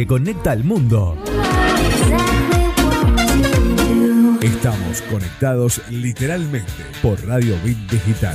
que conecta al mundo. Estamos conectados literalmente por Radio Bit Digital.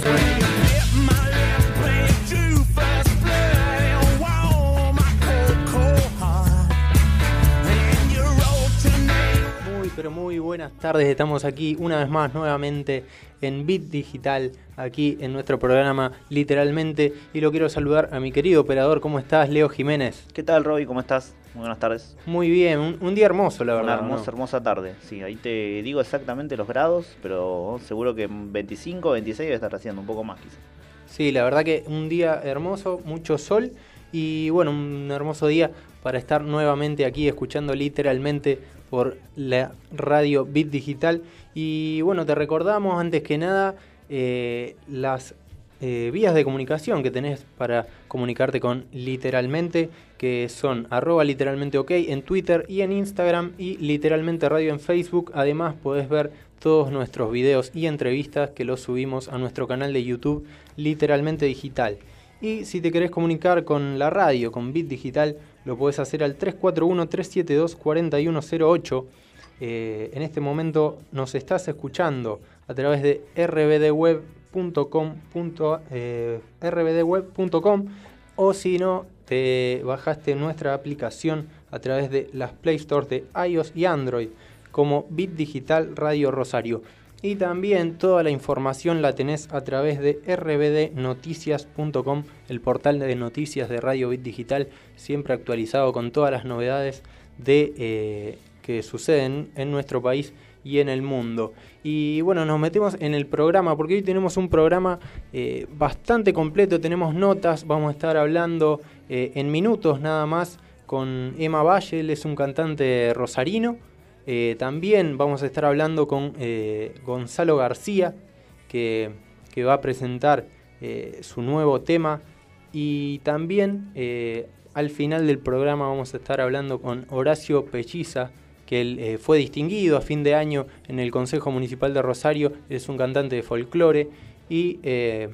Muy, pero muy buenas tardes. Estamos aquí una vez más nuevamente en Bit Digital, aquí en nuestro programa Literalmente. Y lo quiero saludar a mi querido operador. ¿Cómo estás, Leo Jiménez? ¿Qué tal, Roby? ¿Cómo estás? Muy buenas tardes. Muy bien, un, un día hermoso, la verdad. Una hermosa, ¿no? hermosa tarde. Sí, ahí te digo exactamente los grados, pero seguro que 25, 26 debe estar haciendo, un poco más quizás. Sí, la verdad que un día hermoso, mucho sol y bueno, un hermoso día para estar nuevamente aquí escuchando literalmente por la radio Bit Digital. Y bueno, te recordamos antes que nada eh, las eh, vías de comunicación que tenés para comunicarte con literalmente, que son arroba literalmente ok en Twitter y en Instagram y literalmente radio en Facebook. Además podés ver todos nuestros videos y entrevistas que los subimos a nuestro canal de YouTube literalmente digital. Y si te querés comunicar con la radio, con Bit Digital, lo podés hacer al 341-372-4108. Eh, en este momento nos estás escuchando a través de rbdweb.com eh, rbdweb.com o si no, te bajaste nuestra aplicación a través de las Play Store de iOS y Android como Bit Digital Radio Rosario. Y también toda la información la tenés a través de rbdnoticias.com, el portal de noticias de Radio Bit Digital, siempre actualizado con todas las novedades de, eh, que suceden en nuestro país y en el mundo. Y bueno, nos metemos en el programa, porque hoy tenemos un programa eh, bastante completo, tenemos notas, vamos a estar hablando eh, en minutos nada más con Emma Valle, él es un cantante rosarino. Eh, también vamos a estar hablando con Gonzalo García, que, que, va a presentar su nuevo tema. Y también al final del programa vamos a estar hablando con Horacio Pelliza, que él eh, fue distinguido a fin de año en el Consejo Municipal de Rosario, es un cantante de folclore y eh,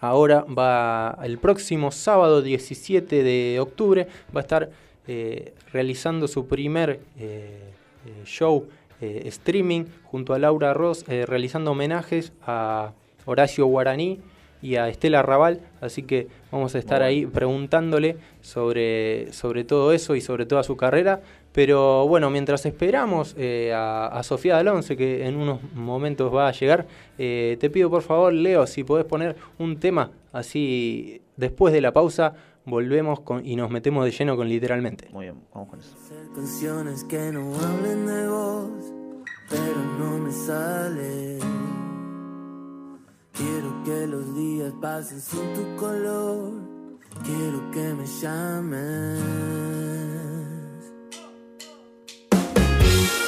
ahora va el próximo sábado 17 de octubre va a estar eh, realizando su primer show streaming junto a Laura Ross, realizando homenajes a Horacio Guaraní y a Estela Raval, así que vamos a estar ahí preguntándole sobre, sobre todo eso y sobre toda su carrera. Pero bueno, mientras esperamos eh, a, a Sofía Dalonce, que en unos momentos va a llegar, eh, te pido por favor, Leo, si podés poner un tema así después de la pausa, volvemos con, y nos metemos de lleno con literalmente. Muy bien, vamos con eso. Hacer canciones que no hablen de vos, pero no me sale. Quiero que los días pasen sin tu color, quiero que me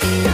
llames. No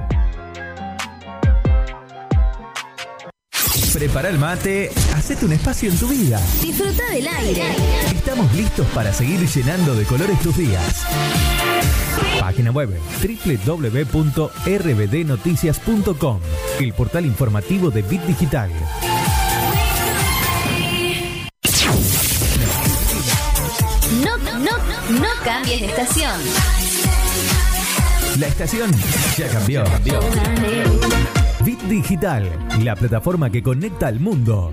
Prepara el mate, hacete un espacio en tu vida. Disfruta del aire. Estamos listos para seguir llenando de colores tus días. Página web www.rbdnoticias.com, el portal informativo de Bit Digital. No, no, no cambies de estación. La estación ya cambió. Bit Digital, la plataforma que conecta al mundo.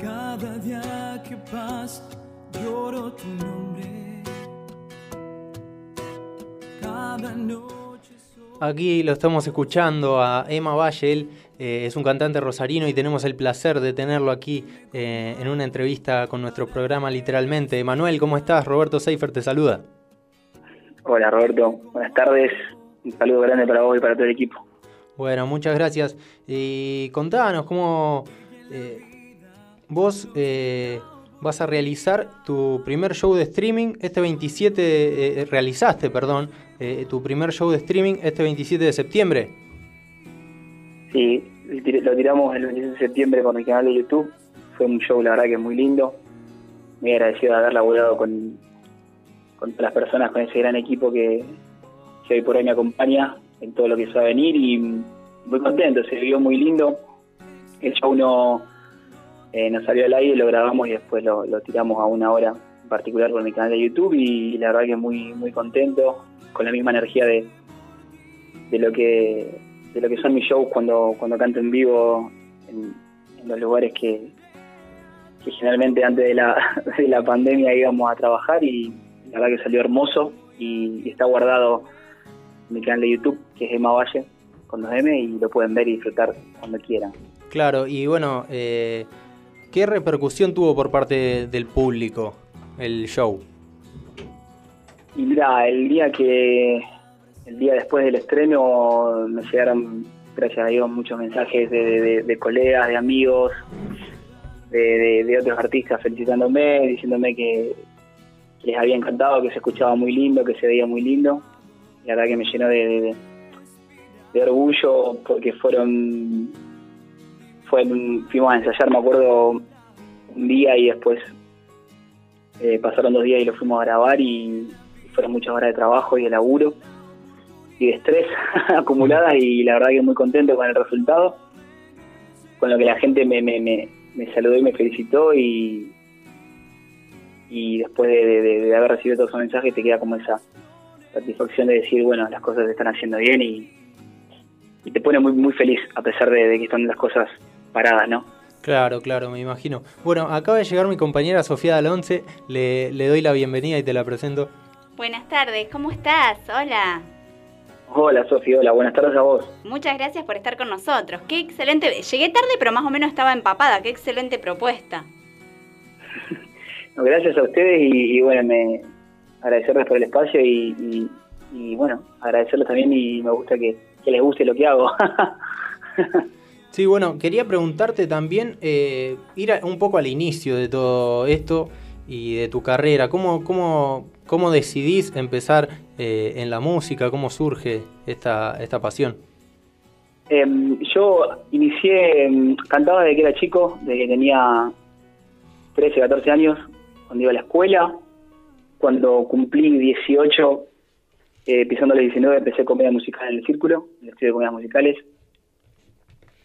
Cada día que pasa lloro tu nombre. Cada noche soy Aquí lo estamos escuchando a Emma Valle, él eh, es un cantante rosarino y tenemos el placer de tenerlo aquí eh, en una entrevista con nuestro programa literalmente. Manuel, ¿cómo estás? Roberto Seifer te saluda. Hola Roberto, buenas tardes. Un saludo grande para vos y para todo el equipo. Bueno, muchas gracias. Y contanos cómo eh, vos eh, vas a realizar tu primer show de streaming este 27, eh, realizaste, perdón, eh, tu primer show de streaming este 27 de septiembre. Sí, lo tiramos el 26 de septiembre con el canal de YouTube. Fue un show, la verdad, que muy lindo. Muy agradecido de haber laburado con, con las personas, con ese gran equipo que, que hoy por hoy me acompaña en todo lo que se va a venir y muy contento, se vio muy lindo. El show no, eh, nos salió al aire, lo grabamos y después lo, lo tiramos a una hora en particular con mi canal de YouTube y la verdad que muy muy contento, con la misma energía de, de lo que de lo que son mis shows cuando, cuando canto en vivo en, en los lugares que, que generalmente antes de la, de la pandemia íbamos a trabajar y la verdad que salió hermoso y, y está guardado en mi canal de YouTube que es Emma Valle con 2M y lo pueden ver y disfrutar cuando quieran. Claro, y bueno, eh, ¿qué repercusión tuvo por parte del público el show? Y mira, el día que el día después del estreno me llegaron, gracias a Dios, muchos mensajes de, colegas, de amigos, de, otros artistas felicitándome, diciéndome que, les había encantado, que se escuchaba muy lindo, que se veía muy lindo. Y la verdad que me llenó de, de- orgullo porque fueron, fueron, fuimos a ensayar, me acuerdo, un día y después eh, pasaron dos días y lo fuimos a grabar y fueron muchas horas de trabajo y de laburo y de estrés acumuladas y la verdad que muy contento con el resultado, con lo que la gente me, me, me, me saludó y me felicitó y, y después de, de- de haber recibido todos esos mensajes te queda como esa satisfacción de decir, bueno, las cosas se están haciendo bien y, y te pone muy, muy feliz a pesar de, de que están las cosas paradas, ¿no? Claro, claro, me imagino. Bueno, acaba de llegar mi compañera Sofía Dalonce, le, le doy la bienvenida y te la presento. Buenas tardes, ¿cómo estás? Hola. Hola, Sofía, hola, buenas tardes a vos. Muchas gracias por estar con nosotros. Qué excelente. Llegué tarde, pero más o menos estaba empapada. Qué excelente propuesta. No, gracias a ustedes y, y, bueno, me agradecerles por el espacio y, y- y, bueno, agradecerles también y me gusta que, que les guste lo que hago. Sí, bueno, quería preguntarte también, eh, ir a- un poco al inicio de todo esto y de tu carrera. ¿Cómo, cómo, cómo decidís empezar eh, en la música? ¿Cómo surge esta, esta pasión? Em, yo inicié, em, cantaba desde que era chico, desde que tenía 13, 14 años, cuando iba a la escuela. Cuando cumplí 18, eh, pisando los 19, empecé comedia musical en el círculo, en el estudio de comedias musicales.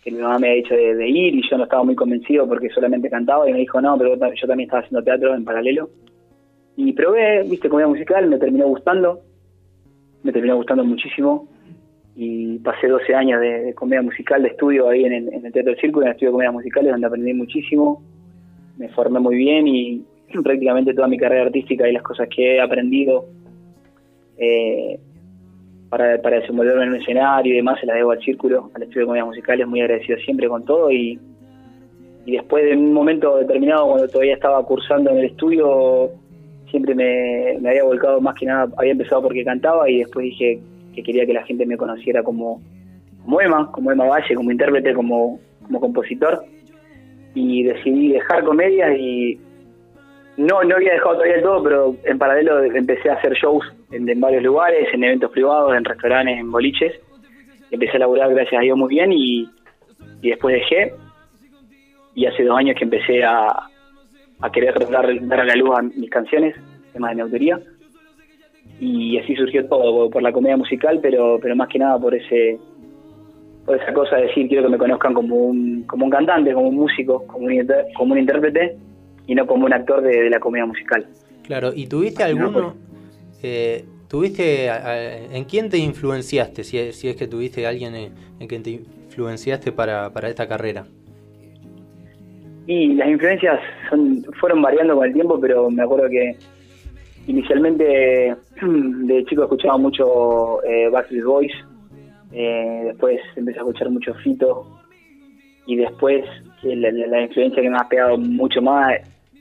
Que mi mamá me había dicho de, ir y yo no estaba muy convencido porque solamente cantaba y me dijo no, pero yo también estaba haciendo teatro en paralelo. Y probé, viste, comedia musical, me terminó gustando, me terminó gustando muchísimo y pasé 12 años de, de comedia musical, de estudio ahí en el, Teatro del Círculo, en el estudio de comedias musicales, donde aprendí muchísimo, me formé muy bien y prácticamente toda mi carrera artística y las cosas que he aprendido eh, para, para desenvolverme en un escenario y demás se las debo al Círculo, al estudio de comedias musicales, muy agradecido siempre con todo y, después de un momento determinado, cuando todavía estaba cursando en el estudio, siempre me, me había volcado más que nada, había empezado porque cantaba y después dije que quería que la gente me conociera como, como Emma, como Emma Valle, como intérprete, como, como compositor. Y decidí dejar comedia y no, no había dejado todavía todo, pero en paralelo empecé a hacer shows en, en varios lugares, en eventos privados, en restaurantes, en boliches. Empecé a laburar, gracias a Dios, muy bien y, y después dejé. Y hace dos años que empecé a, a querer dar, dar a la luz a mis canciones, temas de mi autoría. Y así surgió todo, por, la comedia musical, pero, pero más que nada por ese por esa cosa de decir quiero que me conozcan como un, como un cantante, como un músico, como un, como un intérprete y no como un actor de, de la comedia musical. Claro, ¿y tuviste alguno, eh, tuviste, en quién te influenciaste, si es, si es que tuviste alguien en, en quien te influenciaste para, para esta carrera? Y las influencias son, fueron variando con el tiempo, pero me acuerdo que inicialmente de chico escuchaba mucho eh, Backstreet Boys, eh, después empecé a escuchar mucho Fito y después la- la influencia que me ha pegado mucho más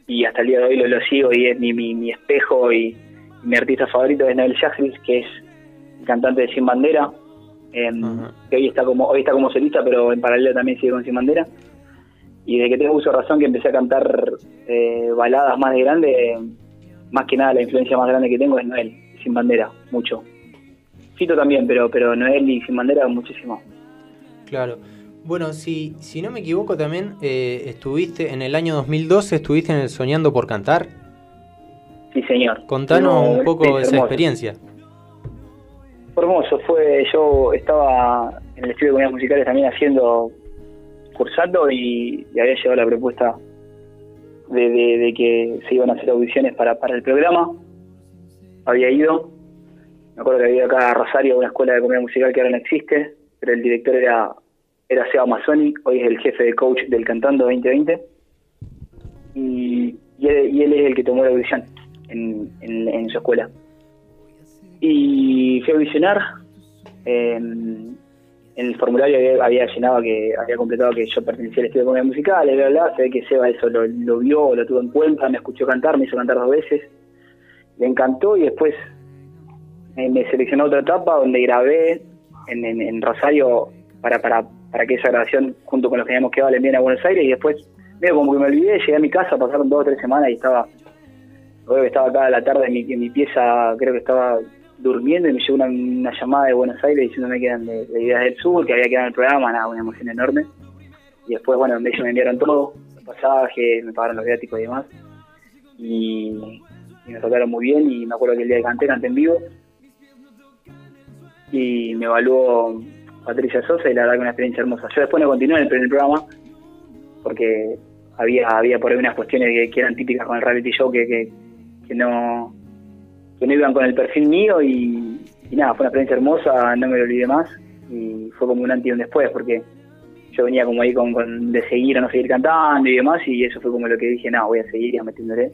y hasta el día de hoy lo, lo sigo y es mi, mi, mi espejo y, mi artista favorito es Noel Jagris, que es el cantante de Sin Bandera, em, que hoy está como hoy está como solista, pero en paralelo también sigue con Sin Bandera. Y de que tengo uso razón que empecé a cantar eh, baladas más de grande, más que nada la influencia más grande que tengo es Noel, Sin Bandera, mucho. Fito también, pero pero Noel y Sin Bandera muchísimo. Claro. Bueno, si, si no me equivoco también eh, estuviste en el año 2012, estuviste en el Soñando por Cantar. Sí, señor. Contanos No, un poco de esa experiencia. Hermoso, fue, yo estaba en el estudio de comidas musicales también haciendo, cursando y, y había llegado la propuesta de, de- de que se iban a hacer audiciones para, para el programa. Había ido, me acuerdo que había acá a Rosario una escuela de comedia musical que ahora no existe, pero el director era, era Seba Mazzoni, hoy es el jefe de coach del Cantando 2020. Y, y él, y él es el que tomó la audición en, en- su escuela y fui a audicionar. eh, en el formulario había, llenado que había completado que yo pertenecía al estudio de comedia musical, bla, bla, bla. Se ve que Seba eso lo, lo vio, lo tuvo en cuenta, me escuchó cantar, me hizo cantar dos veces. Le encantó y después me seleccionó otra etapa donde grabé en, Rosario para, para, para que esa grabación, junto con los que habíamos quedado, le envíen a Buenos Aires y después, medio como que me olvidé, llegué a mi casa, pasaron dos o tres semanas y estaba estaba acá a la tarde en mi, en mi pieza, creo que estaba durmiendo y me llegó una, llamada de Buenos Aires diciéndome que eran de, de Ideas del Sur, que había quedado en el programa, nada, una emoción enorme. Y después, bueno, ellos me enviaron todo, el pasaje, me pagaron los viáticos y demás. Y, me trataron muy bien y me acuerdo que el día que canté, canté en vivo. Y me evaluó Patricia Sosa y la verdad que una experiencia hermosa. Yo después no continué en el, en el programa porque había había por ahí unas cuestiones que, que eran típicas con el reality show que, que, que no que no iban con el perfil mío y, nada, fue una experiencia hermosa, no me lo olvidé más y fue como un antes y un después porque yo venía como ahí con, con de seguir o no seguir cantando y demás y eso fue como lo que dije, no, voy a seguir y metiéndole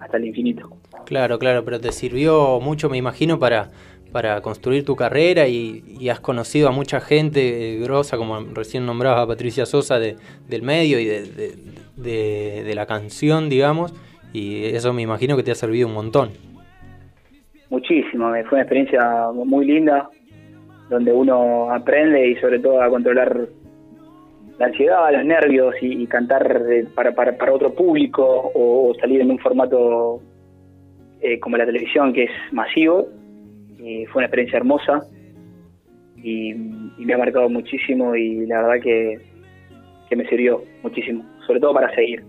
hasta el infinito. Claro, claro, pero te sirvió mucho, me imagino, para, para construir tu carrera y, has conocido a mucha gente eh, grosa, como recién nombrabas a Patricia Sosa de, del medio y de- de la canción, digamos, y eso me imagino que te ha servido un montón. Muchísimo, fue una experiencia muy linda donde uno aprende y sobre todo a controlar la ansiedad, los nervios y, y cantar eh, para, para, para otro público o, o salir en un formato eh, como la televisión que es masivo. Y fue una experiencia hermosa y, y me ha marcado muchísimo y la verdad que, que me sirvió muchísimo, sobre todo para seguir.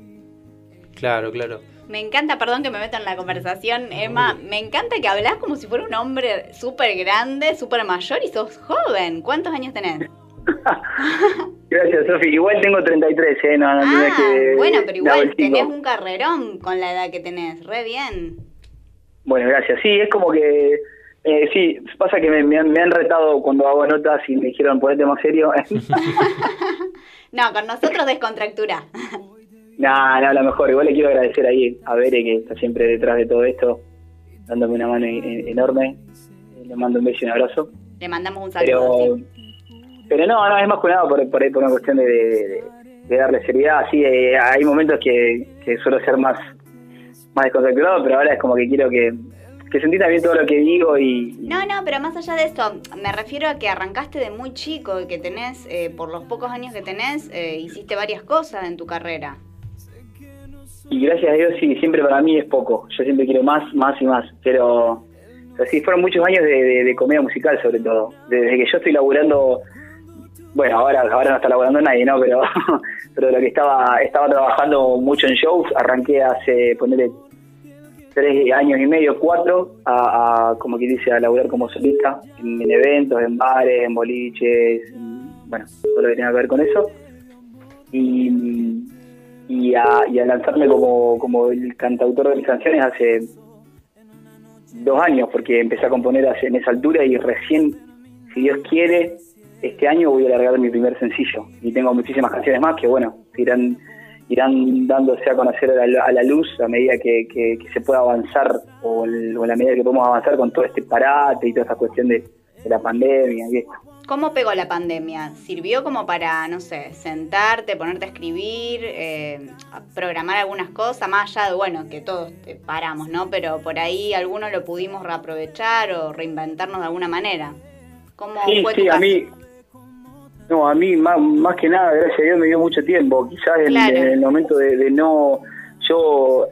Claro, claro. Me encanta, perdón que me meto en la conversación, Emma, me encanta que hablas como si fuera un hombre súper grande, súper mayor y sos joven. ¿Cuántos años tenés? Gracias, Sofi. Igual tengo 33, ¿eh? No, no Ah, que... bueno, pero igual tenés un carrerón con la edad que tenés, re bien. Bueno, gracias. Sí, es como que... Eh, sí, pasa que me, me han, me han retado cuando hago notas y me dijeron ponete más serio. No, con nosotros descontractura. No, no, a lo mejor. Igual le quiero agradecer ahí a Bere que está siempre detrás de todo esto, dándome una mano enorme. Le mando un beso y un abrazo. Le mandamos un saludo. Pero, sí. pero no, no, es más que nada por, por, por una cuestión de, de- de darle seriedad. Sí, eh, hay momentos que, que suelo ser más, más descontracturado, pero ahora es como que quiero que, que se entienda bien todo lo que digo y, No, no, pero más allá de eso, me refiero a que arrancaste de muy chico y que tenés, eh, por los pocos años que tenés, eh, hiciste varias cosas en tu carrera. Y gracias a Dios sí, siempre para mí es poco. Yo siempre quiero más, más y más. Pero, pero sí, fueron muchos años de, de- comedia musical sobre todo. Desde que yo estoy laburando, bueno, ahora, ahora no está laburando nadie, ¿no? Pero, pero lo que estaba, estaba trabajando mucho en shows, arranqué hace, ponerle tres años y medio, cuatro, a, como que dice, a laburar como solista en, en eventos, en bares, en boliches, en- bueno, todo lo que tenga que ver con eso. Y, y, a, y a lanzarme como, como el cantautor de mis canciones hace dos años, porque empecé a componer hace- en esa altura y recién, si Dios quiere, este año voy a largar mi primer sencillo. Y tengo muchísimas canciones más que, bueno, irán irán dándose a conocer a la, a la luz a medida que, que- se pueda avanzar o, el- o a la medida que podemos avanzar con todo este parate y toda esta cuestión de, de la pandemia y esto. ¿Cómo pegó la pandemia? ¿Sirvió como para, no sé, sentarte, ponerte a escribir, eh, a programar algunas cosas, más allá de, bueno, que todos eh, paramos, ¿no? Pero por ahí algunos lo pudimos reaprovechar o reinventarnos de alguna manera. ¿Cómo Sí, fue sí, a mí, no, a mí más, más que nada, gracias a Dios me dio mucho tiempo. Quizás en, Claro. en el momento de, de no, yo,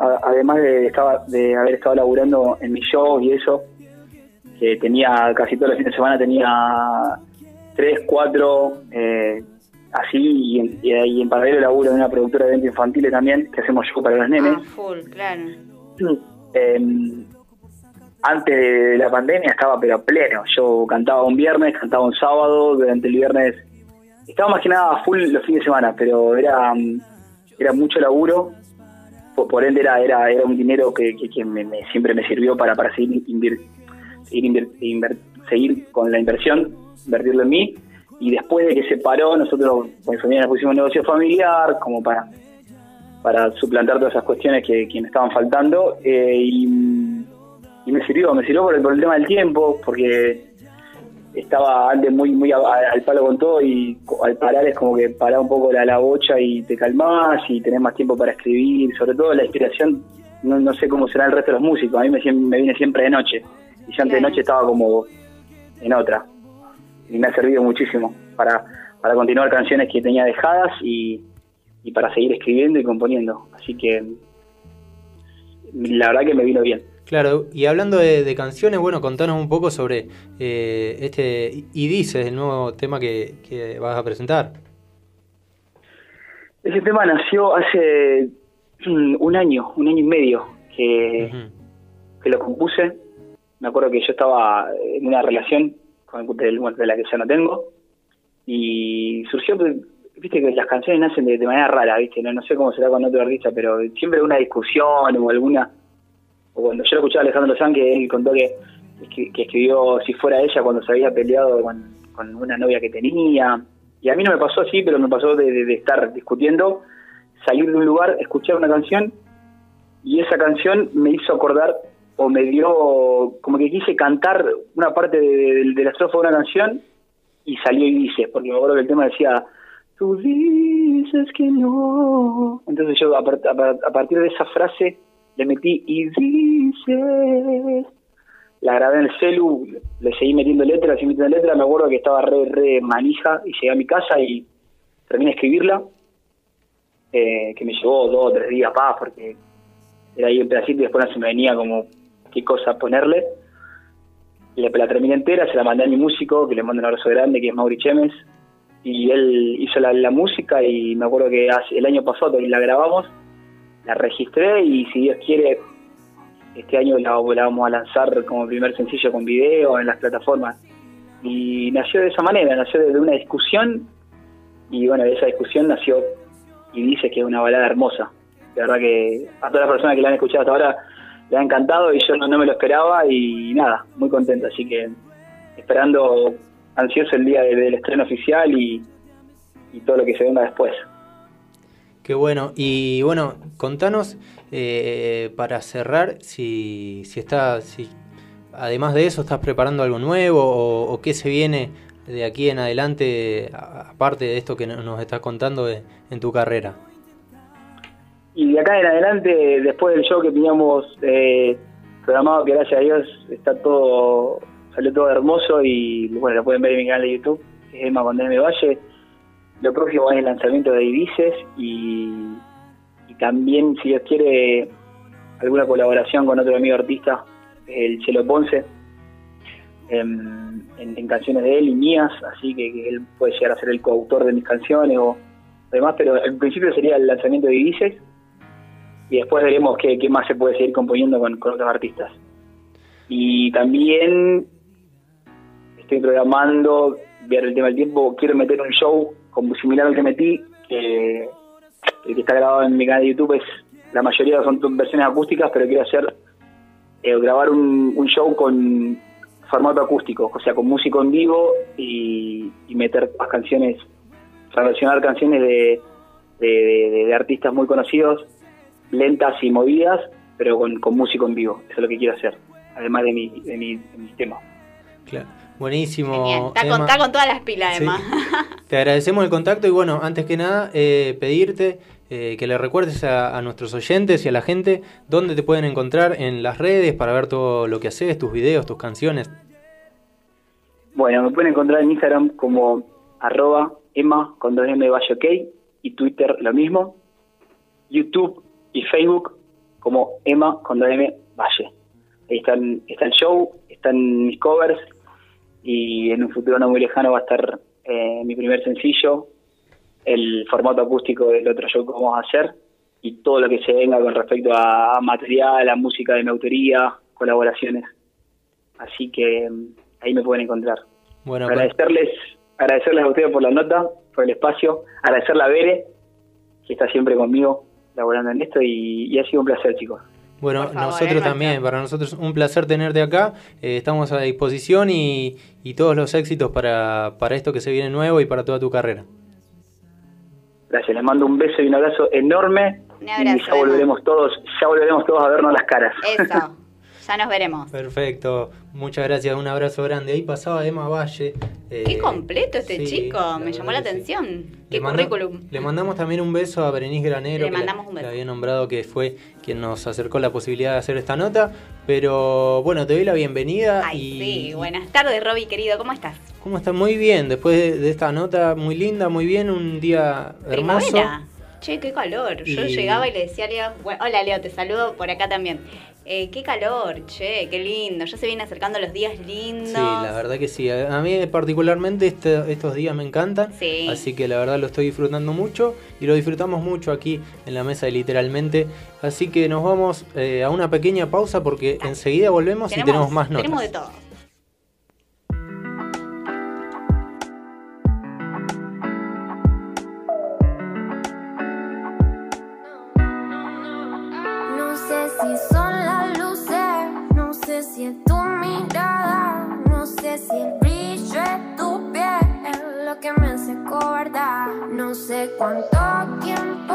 a- además de, estaba, de haber estado laburando en mi show y eso, que tenía casi todos los fines de semana tenía tres, cuatro, eh, así, y en, y, en paralelo laburo en una productora de eventos infantiles también, que hacemos show para los nenes. Ah, full, claro. Em, antes de la pandemia estaba pero pleno. Yo cantaba un viernes, cantaba un sábado, durante el viernes estaba más que nada full los fines de semana, pero era era mucho laburo. Por, por ende era, era era un dinero que, que, que me- me- siempre me sirvió para, para seguir, invir- inver- seguir con la inversión, invertirlo en mí. Y después de que se paró, nosotros con mi familia pusimos un negocio familiar como para para suplantar todas esas cuestiones que, que me estaban faltando eh, y, me sirvió, me sirvió por el, por el tema del tiempo, porque estaba antes muy muy al palo con todo y al parar es como que pará un poco la, la bocha y te calmás y tenés más tiempo para escribir, sobre todo la inspiración, no, no sé cómo será el resto de los músicos, a mí me, me viene siempre de noche y yo antes de noche estaba como en otra y me ha servido muchísimo para, para continuar canciones que tenía dejadas y, y para seguir escribiendo y componiendo. Así que la verdad que me vino bien. Claro, y hablando de, de canciones, bueno, contanos un poco sobre eh, este Y Dices, el nuevo tema que, que vas a presentar. Ese tema nació hace mm, un año, un año y medio que, que lo compuse. Me acuerdo que yo estaba en una relación con de, de la que ya no tengo y surgió, viste que las canciones nacen de, manera rara, viste, no, no sé cómo será con otro artista, pero siempre una discusión o alguna o cuando yo lo escuchaba Alejandro Sanz que él contó que que escribió si fuera ella cuando se había peleado con, con una novia que tenía. Y a mí no me pasó así, pero me pasó de, de- de estar discutiendo, salir de un lugar, escuchar una canción y esa canción me hizo acordar o me dio como que quise cantar una parte de, la estrofa de una canción y salió y dice, porque me acuerdo que el tema decía, tú dices que no. Entonces yo a, a a partir de esa frase le metí y dices, la grabé en el celu, le seguí metiendo letras, seguí metiendo letras, me acuerdo que estaba re, re manija y llegué a mi casa y terminé de escribirla, eh, que me llevó dos o tres días más porque era ahí un pedacito y después no se me venía como qué cosa ponerle. La, la terminé entera, se la mandé a mi músico, que le mando un abrazo grande, que es Mauri Chemes, y él hizo la, la música y me acuerdo que el año pasado la grabamos, la registré y si Dios quiere, este año la, la vamos a lanzar como primer sencillo con video en las plataformas. Y nació de esa manera, nació de una discusión y bueno, de esa discusión nació y dice que es una balada hermosa. De verdad que a todas las personas que la han escuchado hasta ahora le ha encantado y yo no, no me lo esperaba y nada, muy contento. Así que esperando ansioso el día de- del estreno oficial y, todo lo que se venga después. Qué bueno. Y bueno, contanos eh, para cerrar si, si está, si además de eso estás preparando algo nuevo o, o qué se viene de aquí en adelante, aparte de esto que no- nos estás contando de- en tu carrera. Y de acá en adelante, después del show que teníamos eh, programado, que gracias a Dios está todo, salió todo hermoso y bueno, lo pueden ver en mi canal de YouTube, es Emma con DM Valle. Lo próximo es el lanzamiento de Ibices y, también, si Dios quiere, alguna colaboración con otro amigo artista, el Chelo Ponce, en, en- canciones de él y mías, así que, que él puede llegar a ser el coautor de mis canciones o demás, pero en principio sería el lanzamiento de Ibices y después veremos qué, qué más se puede seguir componiendo con, con otros artistas. Y también estoy programando, ver el tema del tiempo, quiero meter un show como similar al que metí, que el que está grabado en mi canal de YouTube es, la mayoría son versiones acústicas, pero quiero hacer, eh, grabar un, un show con formato acústico, o sea, con músico en vivo y, meter más canciones, versionar canciones de- de artistas muy conocidos, lentas y movidas, pero con, con músico en vivo, eso es lo que quiero hacer, además de mi, de mi, de temas. Claro. Buenísimo. Genial. Está con, está con todas las pilas, Sí. Emma. Te agradecemos el contacto y bueno, antes que nada, eh, pedirte eh, que le recuerdes a, a nuestros oyentes y a la gente dónde te pueden encontrar en las redes para ver todo lo que haces, tus videos, tus canciones. Bueno, me pueden encontrar en Instagram como arroba Emma con 2M Valle OK y Twitter lo mismo. YouTube y Facebook como Emma con 2M Valle. Ahí están, está el show, están mis covers y en un futuro no muy lejano va a estar eh, mi primer sencillo, el formato acústico del otro show que vamos a hacer y todo lo que se venga con respecto a, a material, a música de mi autoría, colaboraciones. Así que mm, ahí me pueden encontrar. Bueno, pues, agradecerles, agradecerles a ustedes por la nota, por el espacio, agradecerle a Bere, que está siempre conmigo laborando en esto y, y ha sido un placer, chicos. Bueno, favor, nosotros es también, para nosotros un placer tenerte acá. Eh, estamos a disposición y, y todos los éxitos para, para esto que se viene nuevo y para toda tu carrera. Gracias, les mando un beso y un abrazo enorme Un abrazo, y ya volveremos todos, ya volveremos todos a vernos las caras. Eso. Ya nos veremos. Perfecto, muchas gracias, un abrazo grande. Ahí pasaba Emma Valle. eh, Qué completo este sí, chico, me llamó la sí. atención. Qué Le manda- currículum. Le mandamos también un beso a Berenice Granero, Le mandamos un beso. la había nombrado que fue quien nos acercó la posibilidad de hacer esta nota. Pero bueno, te doy la bienvenida. Ay, y, sí. Buenas tardes, Roby, querido. ¿Cómo estás? ¿Cómo estás? Muy bien, después de, de esta nota muy linda, muy bien, un día hermoso. Primavera. Che, qué calor. Yo Y- llegaba y le decía a Leo, bueno, hola Leo, te saludo por acá también. Eh, qué calor, che, qué lindo. Ya se vienen acercando los días lindos. Sí, la verdad que sí. A mí particularmente este- estos días me encantan. Sí. Así que la verdad lo estoy disfrutando mucho y lo disfrutamos mucho aquí en la mesa de literalmente. Así que nos vamos eh, a una pequeña pausa porque enseguida volvemos y tenemos más notas. Tenemos de todo. No sé si si es tu mirada. No sé si el brillo es tu piel lo que me hace cobardar. No sé cuánto tiempo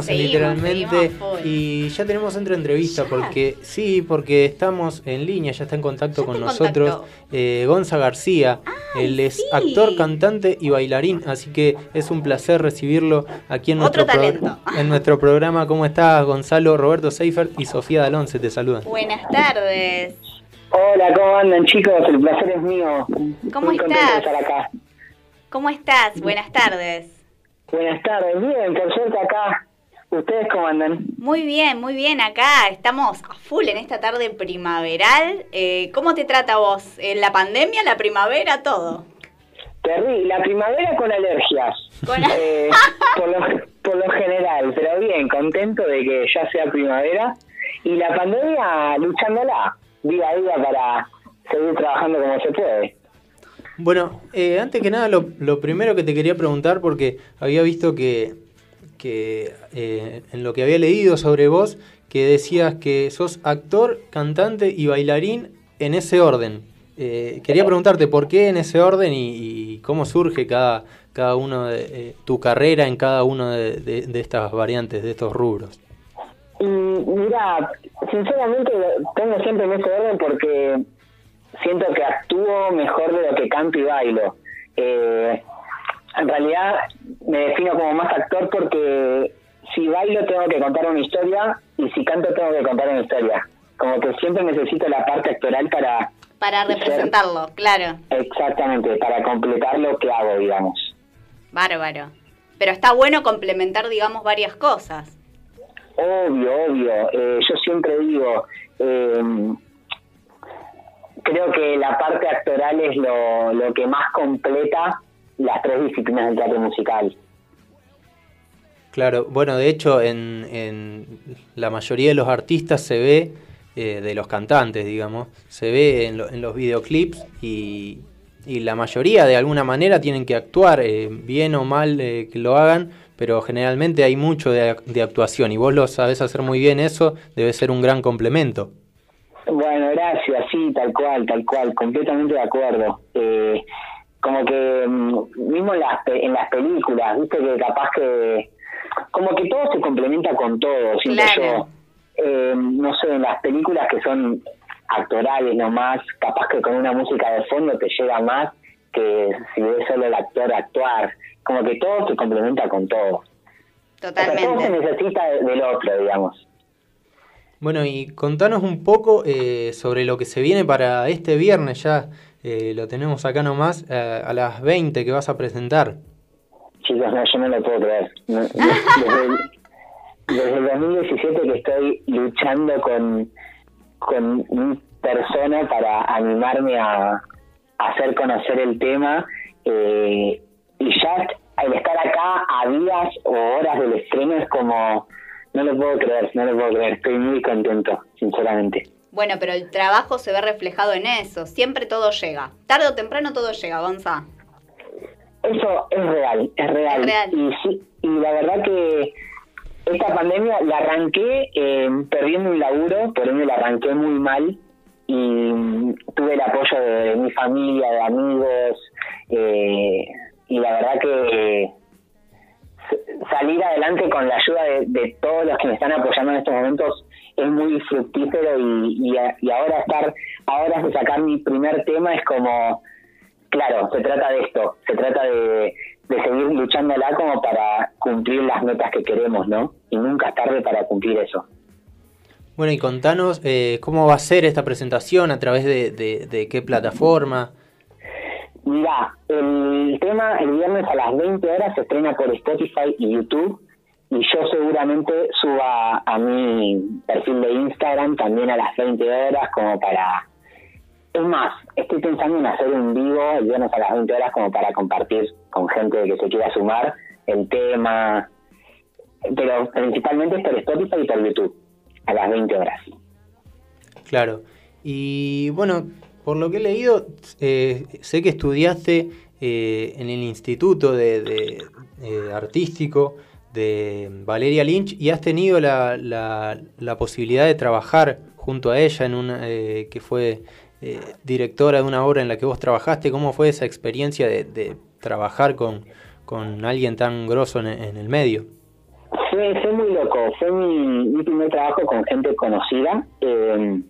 Seguimos, en Seguimos, literalmente seguimos y ya tenemos otra entrevista Ya. porque sí, porque estamos en línea, ya está en contacto Ya con nosotros eh, Gonza García. Él es sí. actor, cantante y bailarín, así que es un placer recibirlo aquí en nuestro, pro- en nuestro programa. ¿Cómo estás, Gonzalo, Roberto Seifert y Sofía Dalonce? Te saludan. Buenas tardes. Hola, ¿cómo andan chicos? El placer es mío. ¿Cómo Muy contento estás? de estar acá. ¿Cómo estás? Buenas tardes. Buenas tardes, bien, por suerte acá. ¿Ustedes cómo andan? Muy bien, muy bien. Acá estamos a full en esta tarde primaveral. Eh, ¿Cómo te trata vos? ¿En la pandemia, la primavera, todo? Terrible, la primavera con alergias. Con- Eh, por, lo, por lo general, pero bien, contento de que ya sea primavera. Y la pandemia luchándola día a día para seguir trabajando como se puede. Bueno, eh, antes que nada, lo, lo primero que te quería preguntar, porque había visto que, que eh, en lo que había leído sobre vos, que decías que sos actor, cantante y bailarín en ese orden. Eh, quería preguntarte por qué en ese orden y, cómo surge cada, cada uno de eh, tu carrera en cada uno de, estas variantes, de estos rubros. Y mira, sinceramente tengo siempre en ese orden porque siento que actúo mejor de lo que canto y bailo. Eh, en realidad me defino como más actor porque si bailo tengo que contar una historia y si canto tengo que contar una historia. Como que siempre necesito la parte actoral para Para representarlo, claro. exactamente, para completar lo que hago, digamos. Bárbaro. Pero está bueno complementar, digamos, varias cosas. Obvio, obvio. Eh, yo siempre digo, eh, creo que la parte actoral es lo, lo que más completa las tres disciplinas del teatro musical. Claro, bueno, de hecho en, en la mayoría de los artistas se ve, eh, de los cantantes, digamos, se ve en, lo- en los videoclips y, y la mayoría de alguna manera tienen que actuar, eh, bien o mal eh, que lo hagan, pero generalmente hay mucho de, de actuación y vos lo sabés hacer muy bien eso, debe ser un gran complemento. Bueno, gracias, sí, tal cual, tal cual, completamente de acuerdo. Eh, como que mm, mismo en las, pe- en las películas, viste que capaz que, como que todo se complementa con todo, siento Claro. yo. Eh, no sé, en las películas que son actorales nomás, capaz que con una música de fondo te llega más que si ves solo el actor actuar. Como que todo se complementa con todo. O sea, todo se Totalmente. necesita de- del otro, digamos. Bueno, y contanos un poco eh, sobre lo que se viene para este viernes ya, eh, lo tenemos acá nomás, eh, a las 20 que vas a presentar. Chicos, no, yo no lo puedo creer. Desde, el, desde el 2017 que estoy luchando con, con mi persona para animarme a, a hacer conocer el tema eh, y ya al estar acá a días o horas del estreno es como, no lo puedo creer, no lo puedo creer, estoy muy contento, sinceramente. Bueno, pero el trabajo se ve reflejado en eso. Siempre todo llega. Tarde o temprano todo llega, Gonza. Eso es real, es real. Es real. Y, sí, y la verdad que esta pandemia la arranqué eh, perdiendo un laburo, por ende la arranqué muy mal y mm, tuve el apoyo de mi familia, de amigos eh, y la verdad que s- salir adelante con la ayuda de, de todos los que me están apoyando en estos momentos es muy fructífero y, y, ahora estar, ahora de sacar mi primer tema es como Claro, se trata de esto, se trata de, de seguir luchándola como para cumplir las metas que queremos, ¿no? Y nunca es tarde para cumplir eso. Bueno, y contanos eh, cómo va a ser esta presentación, a través de, de- de qué plataforma. Mira, el tema el viernes a las 20 horas se estrena por Spotify y YouTube y yo seguramente suba a mi perfil de Instagram también a las 20 horas como para... Es más, estoy pensando en hacer un vivo el viernes a las 20 horas como para compartir con gente que se quiera sumar el tema, pero principalmente es por Spotify y por YouTube a las 20 horas. Claro. Y bueno, por lo que he leído, eh, sé que estudiaste eh, en el Instituto de, eh, Artístico de Valeria Lynch y has tenido la, la- la posibilidad de trabajar junto a ella en una eh, que fue eh, directora de una obra en la que vos trabajaste. ¿Cómo fue esa experiencia de, de trabajar con, con alguien tan grosso en, el medio? Fue, fue muy loco, fue mi, primer trabajo con gente conocida eh,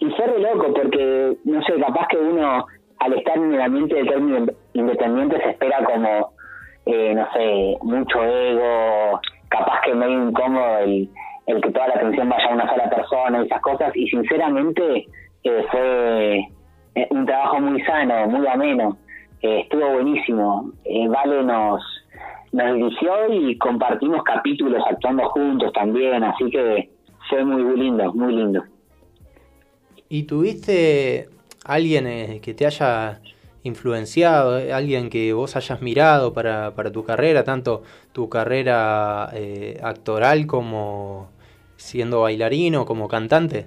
y fue re loco porque, no sé, capaz que uno al estar en el ambiente del término independiente se espera como, eh, no sé, mucho ego, capaz que medio incómodo el, el que toda la atención vaya a una sola persona y esas cosas. Y sinceramente eh, fue eh, un trabajo muy sano, muy ameno, eh, estuvo buenísimo, Vale nos nos dirigió y compartimos capítulos actuando juntos también, así que fue muy lindo, muy lindo. ¿Y tuviste alguien que te haya influenciado, eh, alguien que vos hayas mirado para, para tu carrera, tanto tu carrera eh, actoral como siendo bailarino, como cantante?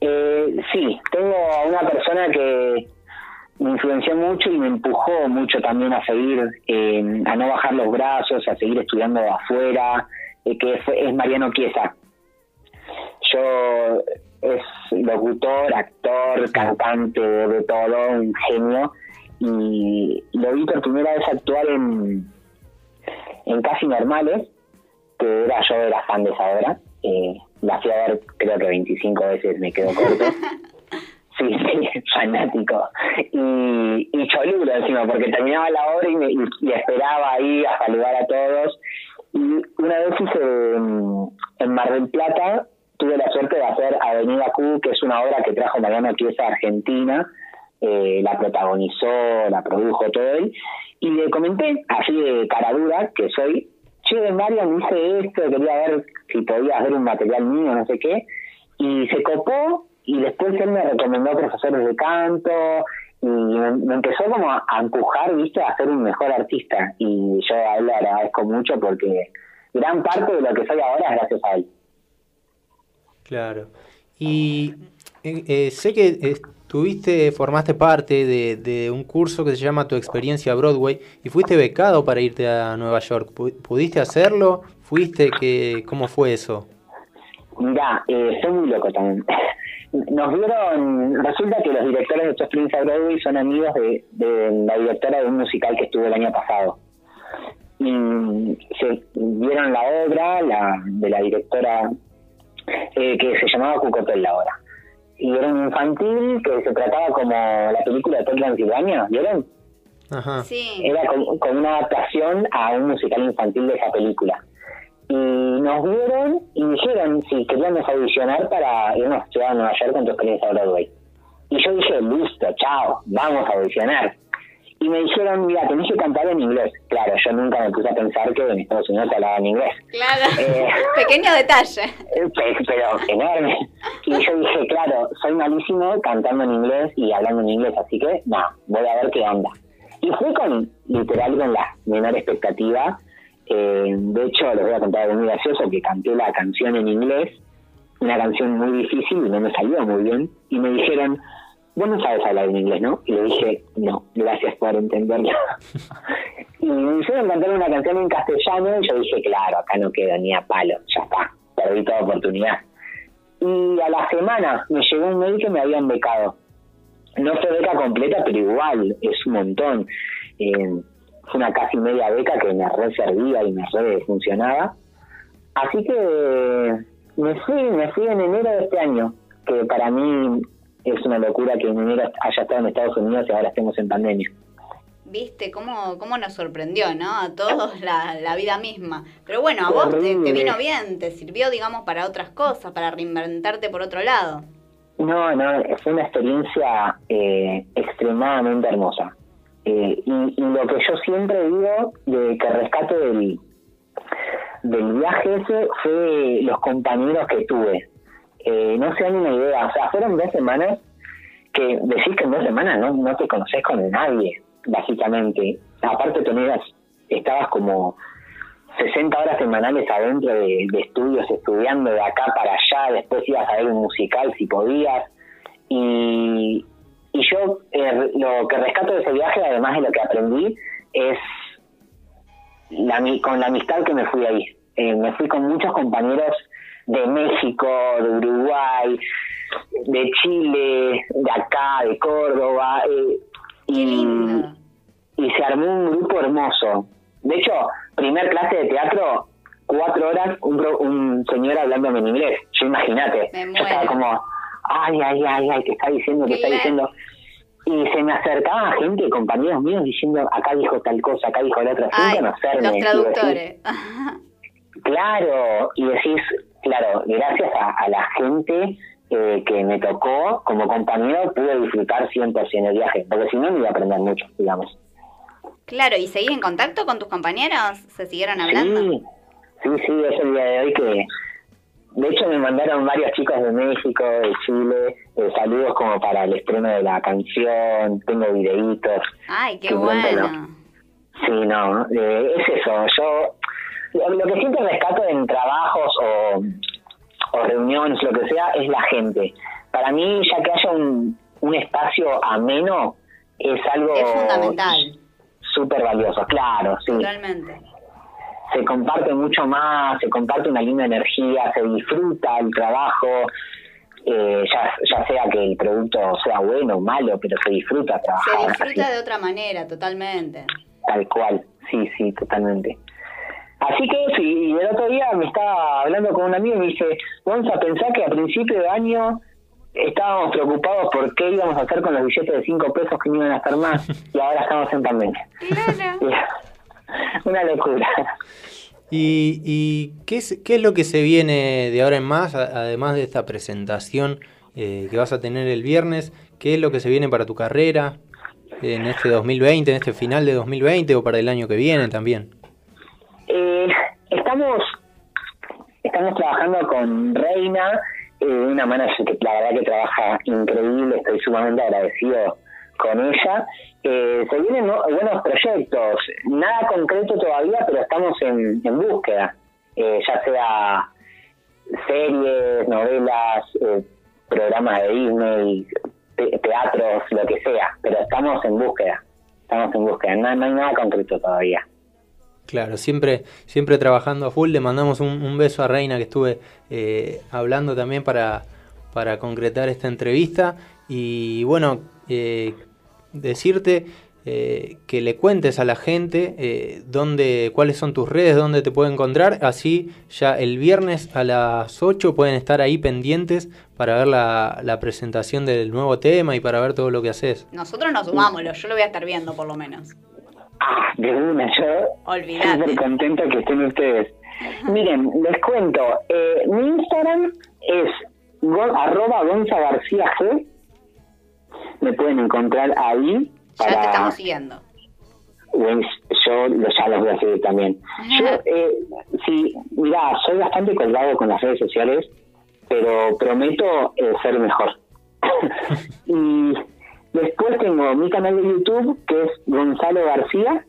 Eh, sí, tengo a una persona que me influenció mucho y me empujó mucho también a seguir, eh, a no bajar los brazos, a seguir estudiando afuera, eh, que fue- es Mariano Chiesa. Yo es locutor, actor, cantante, de todo, un genio, y lo vi por primera vez actuar en, en Casi Normales, que era yo era fan de esa obra, eh, la fui a ver creo que 25 veces, me quedó corto. Sí, sí, fanático. Y, y cholulo encima, porque terminaba la obra y, me, y, y esperaba ahí a saludar a todos. Y una vez hice en Mar del Plata, tuve la suerte de hacer Avenida Q, que es una obra que trajo Mariano Chiesa Argentina, eh, la protagonizó, la produjo todo él, y le comenté, así de cara dura, que soy, che, Marian, hice esto, quería ver si podías ver un material mío, no sé qué, y se copó, y después él me recomendó profesores de canto, y me, empezó como a empujar, viste, a ser un mejor artista. Y yo a él le agradezco mucho porque gran parte de lo que soy ahora es gracias a él. Claro. Y eh, eh, sé que estuviste, formaste parte de, de un curso que se llama Tu experiencia Broadway y fuiste becado para irte a Nueva York. Pu- ¿Pudiste hacerlo? ¿Fuiste? que ¿Cómo fue eso? Mirá, eh, soy muy loco también. Nos vieron, resulta que los directores de Tu experiencia Broadway son amigos de, la directora de un musical que estuvo el año pasado. Y se vieron la obra de la directora eh, que se llamaba Cucotel la obra. Y era un infantil que se trataba como la película de Hotel Transilvania, ¿vieron? Ajá. Era como, como una adaptación a un musical infantil de esa película. Y nos vieron y dijeron si queríamos audicionar para irnos a Nueva York con tu experiencia Broadway. Y yo dije, listo, chao, vamos a audicionar. Y me dijeron, mira, tenés que cantar en inglés. Claro, yo nunca me puse a pensar que en Estados Unidos hablaba en inglés. Claro. Eh, Pequeño detalle. Eh, pe- pero enorme. Y yo dije, claro, soy malísimo cantando en inglés y hablando en inglés, así que, no, voy a ver qué onda. Y fui con, literal, con la menor expectativa. Eh, de hecho, les voy a contar algo muy gracioso, que canté la canción en inglés, una canción muy difícil y no me salió muy bien. Y me dijeron, vos no sabes hablar en inglés, ¿no? Y le dije, no, gracias por entenderlo. y me hicieron cantar una canción en castellano y yo dije, claro, acá no quedo ni a palo, ya está, perdí toda oportunidad. Y a la semana me llegó un mail que me habían becado. No fue beca completa, pero igual, es un montón. Eh, fue una casi media beca que me re servía y me re funcionaba. Así que me fui, me fui en enero de este año, que para mí es una locura que enero haya estado en Estados Unidos y ahora estemos en pandemia. Viste cómo, cómo nos sorprendió, ¿no? A todos la, la vida misma. Pero bueno, a vos te, vino bien, te sirvió, digamos, para otras cosas, para reinventarte por otro lado. No, no, fue una experiencia eh, extremadamente hermosa. Eh, y, y lo que yo siempre digo de que rescato del, del viaje ese fue los compañeros que tuve. Eh, no se dan una idea, o sea, fueron dos semanas que decís que en dos semanas no, no te conoces con nadie, básicamente. Aparte tenías, estabas como 60 horas semanales adentro de, estudios, estudiando de acá para allá, después ibas a ver un musical si podías. Y, y yo eh, lo que rescato de ese viaje, además de lo que aprendí, es la, con la amistad que me fui ahí. Eh, me fui con muchos compañeros de México, de Uruguay, de Chile, de acá, de Córdoba. eh, y, y se armó un grupo hermoso. De hecho, primer clase de teatro, cuatro horas, un, un señor hablándome en inglés. Yo imagínate, yo estaba como, ay, ay, ay, ay, ¿qué está diciendo? ¿Qué está diciendo? Y se me acercaba gente, compañeros míos, diciendo, acá dijo tal cosa, acá dijo la otra, sin Ay, conocerme. los decís, traductores. Claro, y decís, claro, gracias a, a la gente eh, que me tocó como compañero, pude disfrutar 100% el viaje, porque si no, no iba a aprender mucho, digamos. Claro, ¿y seguís en contacto con tus compañeros? ¿Se siguieron hablando? Sí, sí, sí, es el día de hoy que... De hecho, me mandaron varios chicos de México, de Chile, eh, saludos como para el estreno de la canción, tengo videitos. Ay, qué bueno. Sí, no, eh, es eso. Yo lo, que siempre rescato en trabajos o, o reuniones, lo que sea, es la gente. Para mí, ya que haya un, un espacio ameno, es algo Es fundamental, súper valioso. Claro, sí. totalmente. Se comparte mucho más, se comparte una linda energía, se disfruta el trabajo, eh, ya, ya sea que el producto sea bueno o malo, pero se disfruta Se trabajar. disfruta así. de otra manera, totalmente. Tal cual, sí, sí, totalmente. Así que sí, y el otro día me estaba hablando con un amigo y me dice, vamos a pensar que a principio de año estábamos preocupados por qué íbamos a hacer con los billetes de 5 pesos que no iban a estar más y ahora estamos en pandemia. Una locura. ¿Y, y qué, es, qué es lo que se viene de ahora en más, además de esta presentación eh, que vas a tener el viernes? ¿Qué es lo que se viene para tu carrera en este 2020, en este final de 2020 o para el año que viene también? Eh, estamos estamos trabajando con Reina, eh, una manager que la verdad que trabaja increíble, estoy sumamente agradecido con ella. Eh, se vienen ¿no? buenos proyectos, nada concreto todavía, pero estamos en, en búsqueda, eh, ya sea series, novelas, eh, programas de Disney, te- teatros, lo que sea, pero estamos en búsqueda, estamos en búsqueda, no, no hay nada concreto todavía. Claro, siempre, siempre trabajando a full. Le mandamos un, beso a Reina que estuve eh, hablando también para, para concretar esta entrevista. Y bueno, eh, decirte eh, que le cuentes a la gente eh, dónde, cuáles son tus redes, dónde te puede encontrar. Así ya el viernes a las 8 pueden estar ahí pendientes para ver la, presentación del nuevo tema y para ver todo lo que haces. Nosotros nos sumámoslo, yo lo voy a estar viendo por lo menos. Ah, de una, yo Olvídate. súper contento que estén ustedes. Miren, les cuento, eh, mi Instagram es go- arroba Gonza García G. Me pueden encontrar ahí Ya te para... estamos siguiendo. Yo lo- ya los voy a seguir también. Yo, eh, sí, mira, soy bastante colgado con las redes sociales, pero prometo eh, ser mejor. y después tengo mi canal de YouTube, que es Gonzalo García.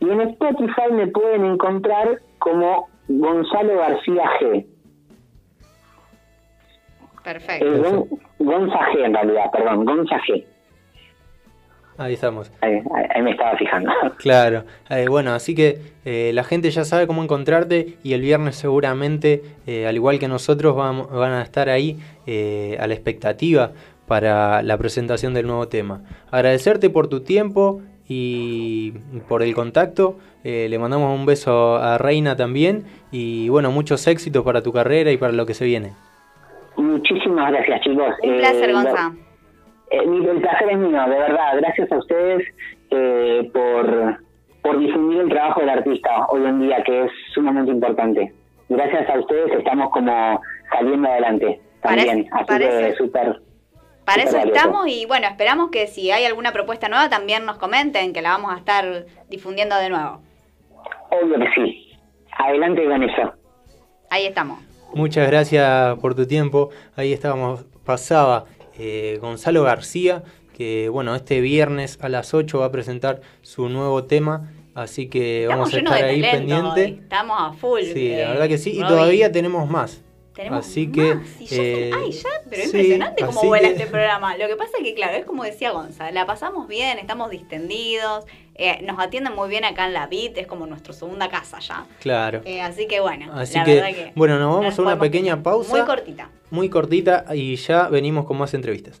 Y en Spotify me pueden encontrar como Gonzalo García G. Perfecto. Eh, Gon- Gonza G en realidad, perdón, Gonza G. Ahí estamos. Ahí, me estaba fijando. Claro, eh, bueno, así que eh, la gente ya sabe cómo encontrarte y el viernes seguramente, eh, al igual que nosotros, vamos, van a estar ahí eh, a la expectativa para la presentación del nuevo tema. Agradecerte por tu tiempo y por el contacto. eh, le mandamos un beso a Reina también y bueno, muchos éxitos para tu carrera y para lo que se viene. Muchísimas gracias, chicos. Un Eh, placer, lo- Gonza. eh, mi- el placer es mío, de verdad. Gracias a ustedes eh, por, por difundir el trabajo del artista hoy en día, que es sumamente importante. Gracias a ustedes estamos como saliendo adelante también. Parece- Así parece- que súper. Para eso estamos y bueno, esperamos que si hay alguna propuesta nueva también nos comenten, que la vamos a estar difundiendo de nuevo. Obvio que sí. Adelante con eso. Ahí estamos. Muchas gracias por tu tiempo. Ahí estábamos, pasaba eh, Gonzalo García, que bueno, este viernes a las 8 va a presentar su nuevo tema, así que Estamos vamos a estar ahí pendiente. hoy. Estamos a full. Sí, eh, la verdad que sí, y todavía tenemos más. Tenemos así que más, y ya se- eh, ay, ya, pero es sí, impresionante cómo vuela que- este programa. Lo que pasa es que, claro, es como decía Gonza, la pasamos bien, estamos distendidos, eh, nos atienden muy bien acá en la BIT, es como nuestra segunda casa ya. Claro. Eh, así que bueno, Así la que, verdad que bueno, nos vamos nos a una pequeña pausa. Muy cortita. Muy cortita y ya venimos con más entrevistas.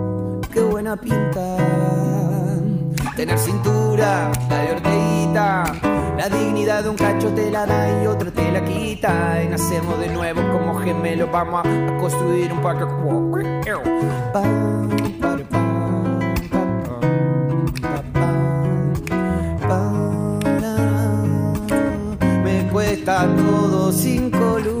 pinta. Tener cintura, la de orteguita. La dignidad de un cacho te la da y otro te la quita. Y nacemos de nuevo como gemelos. Vamos a construir un parque. Me cuesta todo sin color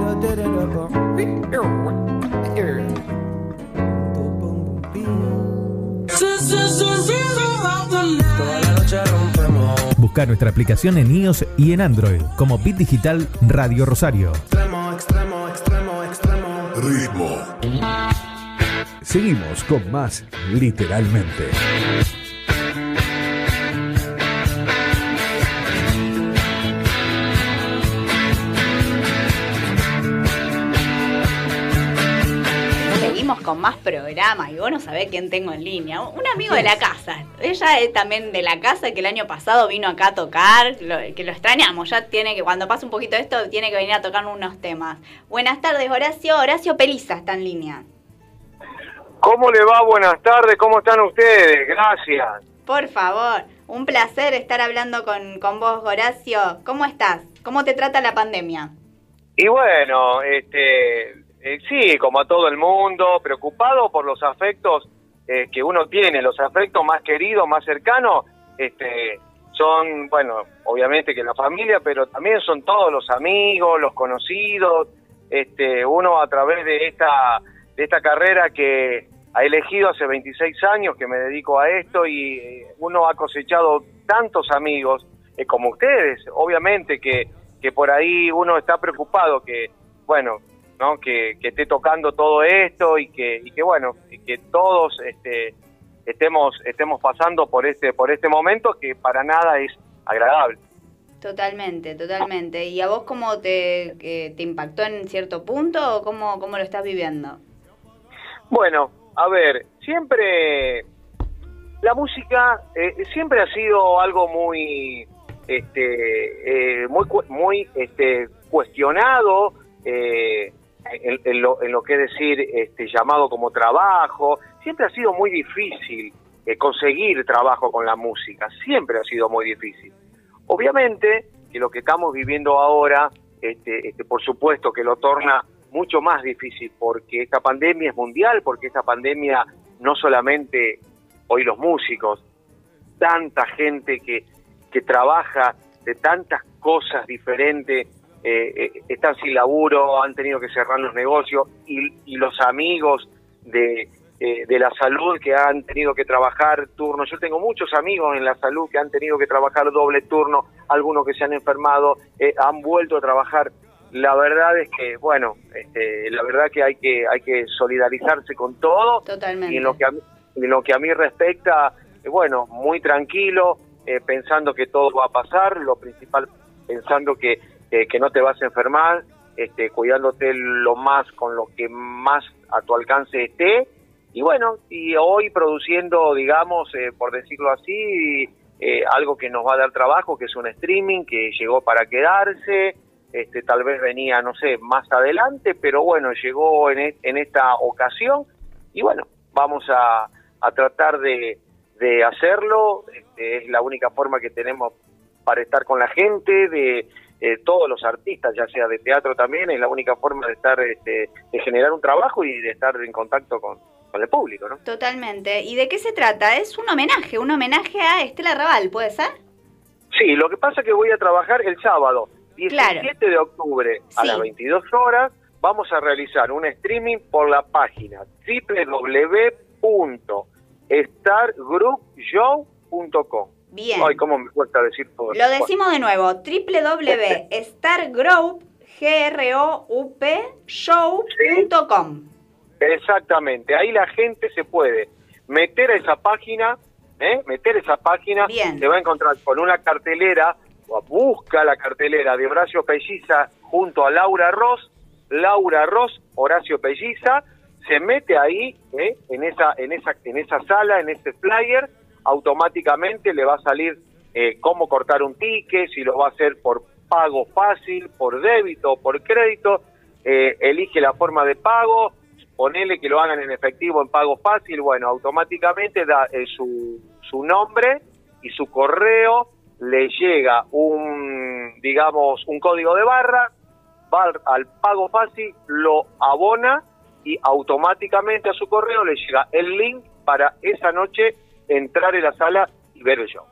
Busca nuestra aplicación en iOS y en Android como Bit Digital Radio Rosario. Extremo, extremo, extremo, extremo. Ritmo. Seguimos con más literalmente. Con más programas y vos no sabés quién tengo en línea. Un amigo de la casa. Ella es también de la casa que el año pasado vino acá a tocar, lo- que lo extrañamos. Ya tiene que, cuando pase un poquito esto, tiene que venir a tocar unos temas. Buenas tardes, Horacio. Horacio Peliza está en línea. ¿Cómo le va? Buenas tardes, ¿cómo están ustedes? Gracias. Por favor, un placer estar hablando con, con vos, Horacio. ¿Cómo estás? ¿Cómo te trata la pandemia? Y bueno, este, eh, sí, como a todo el mundo, preocupado por los afectos eh, que uno tiene, los afectos más queridos, más cercanos, este, son, bueno, obviamente que la familia, pero también son todos los amigos, los conocidos, este, uno a través de esta, de esta carrera que ha elegido hace 26 años que me dedico a esto y eh, uno ha cosechado tantos amigos eh, como ustedes, obviamente que, que por ahí uno está preocupado que, bueno, ¿no? que, que esté tocando todo esto y que, y que bueno, y que todos este, estemos, estemos pasando por este, por este momento que para nada es agradable. Totalmente, totalmente. ¿Y a vos cómo te, eh, te impactó en cierto punto o cómo, cómo lo estás viviendo? Bueno, a ver, siempre la música eh, siempre ha sido algo muy, este, eh, muy, muy, este, cuestionado eh, en, lo, en lo que es decir, este, llamado como trabajo. Siempre ha sido muy difícil eh, conseguir trabajo con la música. Siempre ha sido muy difícil. Obviamente que lo que estamos viviendo ahora, este, este, por supuesto que lo torna mucho más difícil porque esta pandemia es mundial, porque esta pandemia no solamente hoy los músicos, tanta gente que, que trabaja de tantas cosas diferentes, eh, eh, están sin laburo, han tenido que cerrar los negocios y, y los amigos de, eh, de la salud que han tenido que trabajar turno. Yo tengo muchos amigos en la salud que han tenido que trabajar doble turno, algunos que se han enfermado, eh, han vuelto a trabajar. La verdad es que, bueno, este, la verdad que hay que hay que solidarizarse con todo. Totalmente. Y en lo que a mí, en lo que a mí respecta, bueno, muy tranquilo, eh, pensando que todo va a pasar, lo principal pensando que, eh, que no te vas a enfermar, este, cuidándote lo más con lo que más a tu alcance esté. Y bueno, y hoy produciendo, digamos, eh, por decirlo así, eh, algo que nos va a dar trabajo, que es un streaming que llegó para quedarse, este, tal vez venía, no sé, más adelante, pero bueno, llegó en, e- en esta ocasión. Y bueno, vamos a, a tratar de, de hacerlo, este, es la única forma que tenemos para estar con la gente, de eh, todos los artistas, ya sea de teatro también, es la única forma de estar, este, de generar un trabajo y de estar en contacto con, con el público, ¿no? Totalmente. ¿Y de qué se trata? Es un homenaje, un homenaje a Estela Raval, ¿puede ser? Sí, lo que pasa es que voy a trabajar el sábado, 17 de octubre a Sí. las 22 horas. Vamos a realizar un streaming por la página www.stargroupshow.com. Bien. Ay, cómo me cuesta decir todo. Lo decimos de nuevo, www.stargroup.show.com. Exactamente, ahí la gente se puede meter a esa página, ¿eh? meter esa página, se va a encontrar con una cartelera, o busca la cartelera de Horacio Pelliza junto a Laura Ross, Laura Ross, Horacio Pelliza, se mete ahí, ¿eh? en esa, en esa, en esa sala, en ese flyer, automáticamente le va a salir eh, cómo cortar un ticket, si lo va a hacer por pago fácil, por débito por crédito, eh, elige la forma de pago, ponele que lo hagan en efectivo en pago fácil, bueno, automáticamente da eh, su, su nombre y su correo, le llega un, digamos, un código de barra, va al pago fácil, lo abona y automáticamente a su correo le llega el link para esa noche entrar en la sala y ver el show.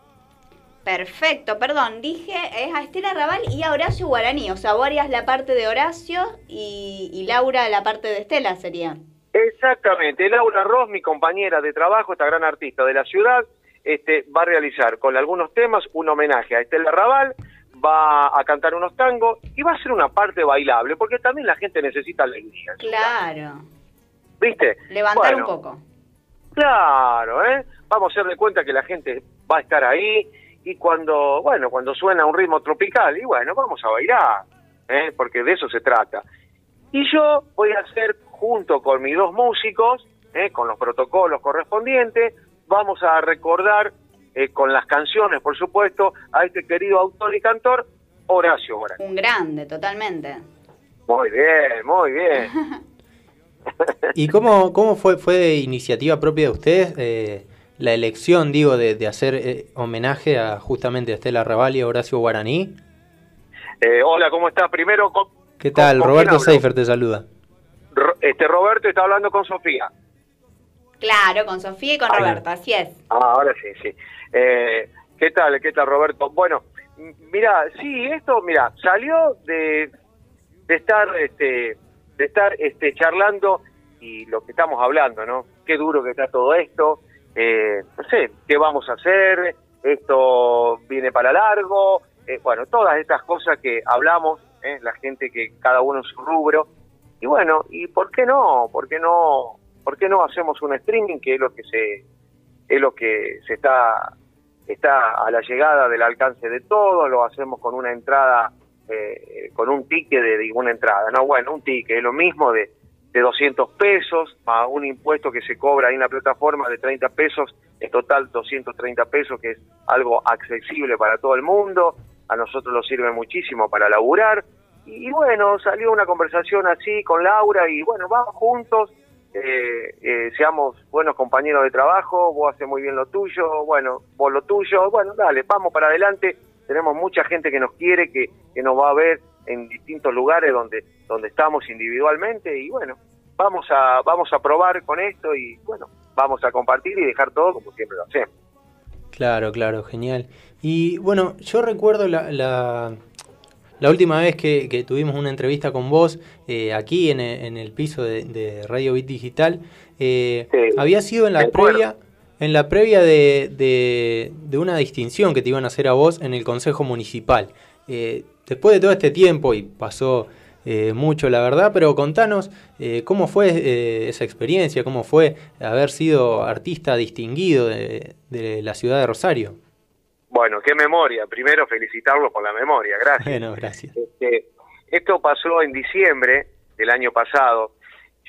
Perfecto, perdón, dije es a Estela Raval y a Horacio Guaraní, o sea, vos harías la parte de Horacio y, y Laura la parte de Estela sería. Exactamente, Laura Ross, mi compañera de trabajo, esta gran artista de la ciudad, este, va a realizar con algunos temas un homenaje a Estela Raval, va a cantar unos tangos y va a ser una parte bailable, porque también la gente necesita alegría. Claro. ¿Viste? Levantar Bueno, un poco. Claro, ¿eh? Vamos a hacer de cuenta que la gente va a estar ahí y cuando, bueno, cuando suena un ritmo tropical, y bueno, vamos a bailar, ¿eh? Porque de eso se trata. Y yo voy a hacer, junto con mis dos músicos, ¿eh? con los protocolos correspondientes, vamos a recordar eh, con las canciones, por supuesto, a este querido autor y cantor, Horacio Guaraní. Un grande, totalmente. Muy bien, muy bien. ¿Y cómo, cómo fue, fue iniciativa propia de ustedes eh, la elección, digo, de, de hacer eh, homenaje a justamente a Estela Raval y a Horacio Guaraní? Eh, hola, ¿cómo estás? Primero, con- ¿Qué tal? con Roberto? Seifer te saluda. Ro- este Roberto está hablando con Sofía. Claro, con Sofía y con Ahí. Roberto, así es. Ah, ahora sí, sí. Eh, ¿Qué tal? ¿Qué tal, Roberto? Bueno, mira, sí, esto, mira, salió de, de estar, este, de estar, este, charlando y lo que estamos hablando, ¿no? Qué duro que está todo esto. Eh, no sé, ¿qué vamos a hacer? Esto viene para largo. Eh, bueno, todas estas cosas que hablamos, ¿eh? la gente que cada uno en su rubro. Y bueno, ¿y por qué no? ¿Por qué no? ¿Por qué no hacemos un streaming que es lo que se es lo que se está está a la llegada del alcance de todos, lo hacemos con una entrada, eh, con un ticket de, de una entrada, no, bueno, un ticket, es lo mismo de, de 200 pesos, a un impuesto que se cobra ahí en la plataforma de 30 pesos, en total 230 pesos, que es algo accesible para todo el mundo, a nosotros nos sirve muchísimo para laburar, y bueno, salió una conversación así con Laura, y bueno, vamos juntos, eh, eh, seamos buenos compañeros de trabajo, vos haces muy bien lo tuyo, bueno, vos lo tuyo, bueno, dale, vamos para adelante, tenemos mucha gente que nos quiere, que, que nos va a ver en distintos lugares donde, donde estamos individualmente y bueno, vamos a, vamos a probar con esto y bueno, vamos a compartir y dejar todo como siempre lo hacemos. Claro, claro, genial. Y bueno, yo recuerdo la, la, la última vez que, que tuvimos una entrevista con vos eh, aquí en el, en el piso de, de Radio Bit Digital. eh, había sido en la previa, en la previa de, de, de una distinción que te iban a hacer a vos en el Consejo Municipal. Eh, después de todo este tiempo, y pasó eh, mucho la verdad, pero contanos eh, cómo fue eh, esa experiencia, cómo fue haber sido artista distinguido de, de la ciudad de Rosario. Bueno, qué memoria, primero felicitarlo por la memoria, gracias. Bueno, gracias. Este, esto pasó en diciembre del año pasado.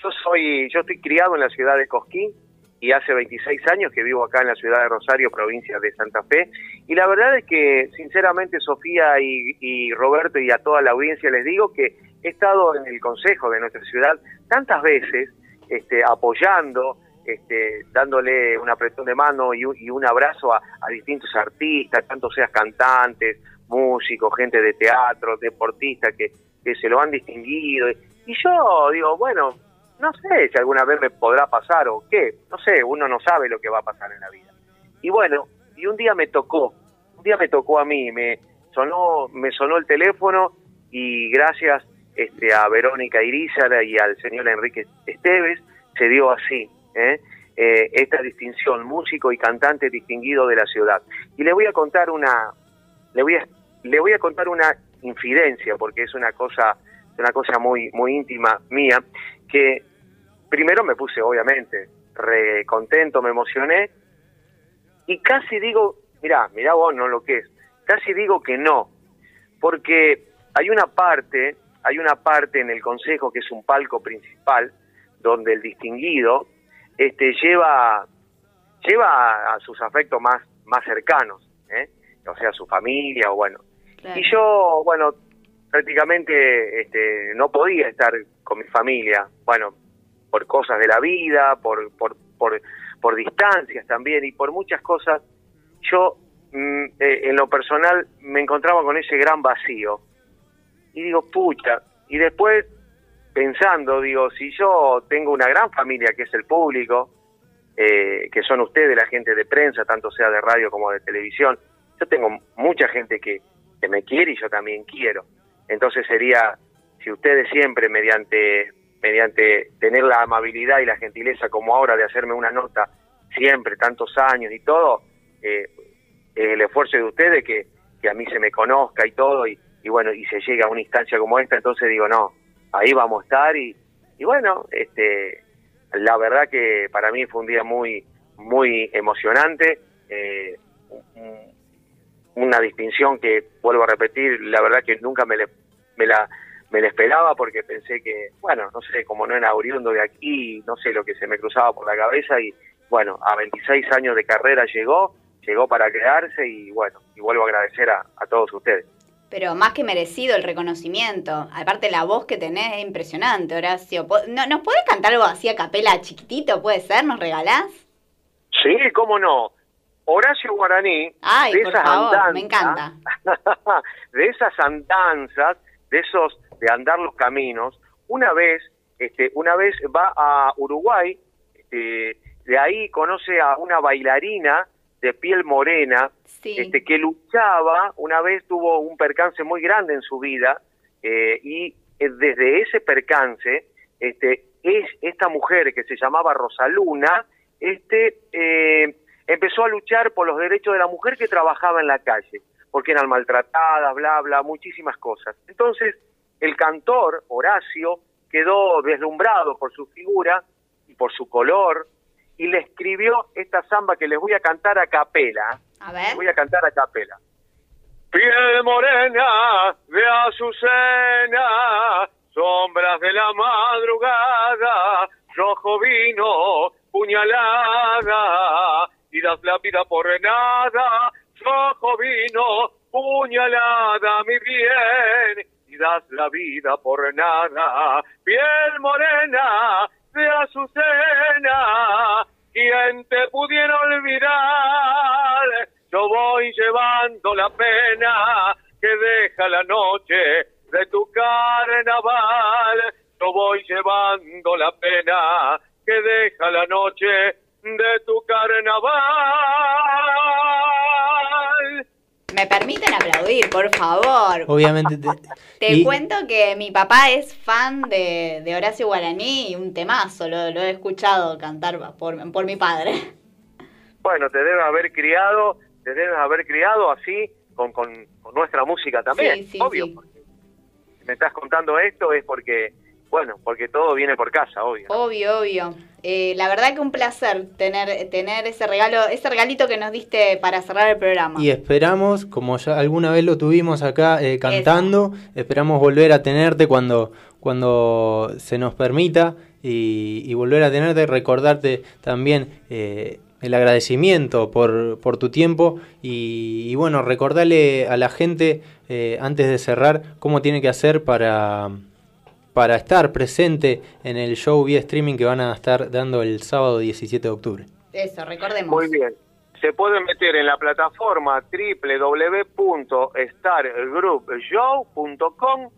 Yo soy, yo estoy criado en la ciudad de Cosquín y hace 26 años que vivo acá en la ciudad de Rosario, provincia de Santa Fe. Y la verdad es que, sinceramente, Sofía y, Roberto y a toda la audiencia les digo que he estado en el consejo de nuestra ciudad tantas veces, este, apoyando, este, dándole un apretón de mano y un, y un abrazo a, a distintos artistas, tanto seas cantantes, músicos, gente de teatro, deportistas que, que se lo han distinguido. Y yo digo, bueno, no sé si alguna vez me podrá pasar o qué, no sé, uno no sabe lo que va a pasar en la vida. Y bueno, y un día me tocó, un día me tocó a mí, me sonó, me sonó el teléfono y gracias este, a Verónica Irizar y al señor Enrique Esteves se dio así, ¿eh? Eh, esta distinción, músico y cantante distinguido de la ciudad. Y le voy a contar una, le voy a, le voy a contar una infidencia, porque es una cosa, una cosa muy, muy íntima mía, que primero me puse, obviamente, re contento, me emocioné, y casi digo, mirá, mirá vos no lo que es, casi digo que no, porque hay una parte, hay una parte en el consejo que es un palco principal, donde el distinguido este, lleva, lleva a, sus afectos más, más cercanos, ¿eh? o sea, su familia, o bueno. Claro. Y yo, bueno, prácticamente este, no podía estar con mi familia, bueno, por cosas de la vida, por, por, por, por distancias también y por muchas cosas, yo mm, eh, en lo personal me encontraba con ese gran vacío. Y digo, pucha, y después pensando, digo, si yo tengo una gran familia que es el público, eh, que son ustedes, la gente de prensa, tanto sea de radio como de televisión, yo tengo mucha gente que, que me quiere y yo también quiero. Entonces sería, si ustedes siempre mediante, mediante tener la amabilidad y la gentileza como ahora de hacerme una nota, siempre, tantos años y todo, eh, el esfuerzo de ustedes que, que a mí se me conozca y todo, y, bueno, y se llega a una instancia como esta, entonces digo, no, ahí vamos a estar y, y bueno, este, la verdad que para mí fue un día muy, muy emocionante, eh, un- una distinción que, vuelvo a repetir, la verdad que nunca me, le- me la me la esperaba porque pensé que, bueno, no sé, como no era oriundo de aquí, no sé lo que se me cruzaba por la cabeza y bueno, a 26 años de carrera llegó, llegó para quedarse y bueno, y vuelvo a agradecer a, a todos ustedes. Pero más que merecido el reconocimiento. Aparte la voz que tenés es impresionante, Horacio. ¿No, ¿Nos podés cantar algo así a capela chiquitito, puede ser? ¿Nos regalás? Sí, cómo no. Horacio Guaraní, Ay, de por esas favor, andanzas, me encanta. de esas andanzas, de esos de andar los caminos, una vez, este, una vez va a Uruguay, este, de ahí conoce a una bailarina de piel morena, este, que luchaba, una vez tuvo un percance muy grande en su vida, eh, y eh, desde ese percance, este, es esta mujer que se llamaba Rosaluna, este, eh, empezó a luchar por los derechos de la mujer que trabajaba en la calle, porque eran maltratadas, bla, bla, muchísimas cosas. Entonces, el cantor, Horacio, quedó deslumbrado por su figura y por su color, y le escribió esta samba que les voy a cantar a capela. A Les voy a cantar a capela. Piel morena de azucena, sombras de la madrugada, rojo vino, puñalada, y das la vida por nada, rojo vino, puñalada, mi bien, y das la vida por nada, piel morena de azucena, quien te pudiera olvidar, yo voy llevando la pena que deja la noche de tu carnaval, yo voy llevando la pena que deja la noche de tu carnaval. ¿Me permiten aplaudir, por favor? Obviamente. te- Te y- cuento que mi papá es fan de, de Horacio Guaraní y un temazo, lo, lo he escuchado cantar por, por mi padre. Bueno, te debes haber criado, te debes haber criado así con, con, con nuestra música también, Sí, sí, obvio. sí. porque si me estás contando esto es porque, bueno, porque todo viene por casa, obvio. Obvio, obvio. Eh, la verdad que un placer tener, tener ese regalo, ese regalito que nos diste para cerrar el programa. Y esperamos, como ya alguna vez lo tuvimos acá eh, cantando, esperamos volver a tenerte cuando, cuando se nos permita y, y volver a tenerte, recordarte también eh, el agradecimiento por, por tu tiempo y, y bueno, recordarle a la gente eh, antes de cerrar cómo tiene que hacer para, para estar presente en el show vía streaming que van a estar dando el sábado 17 de octubre. Eso, recordemos. Muy bien. Se pueden meter en la plataforma www.stargroupshow.com.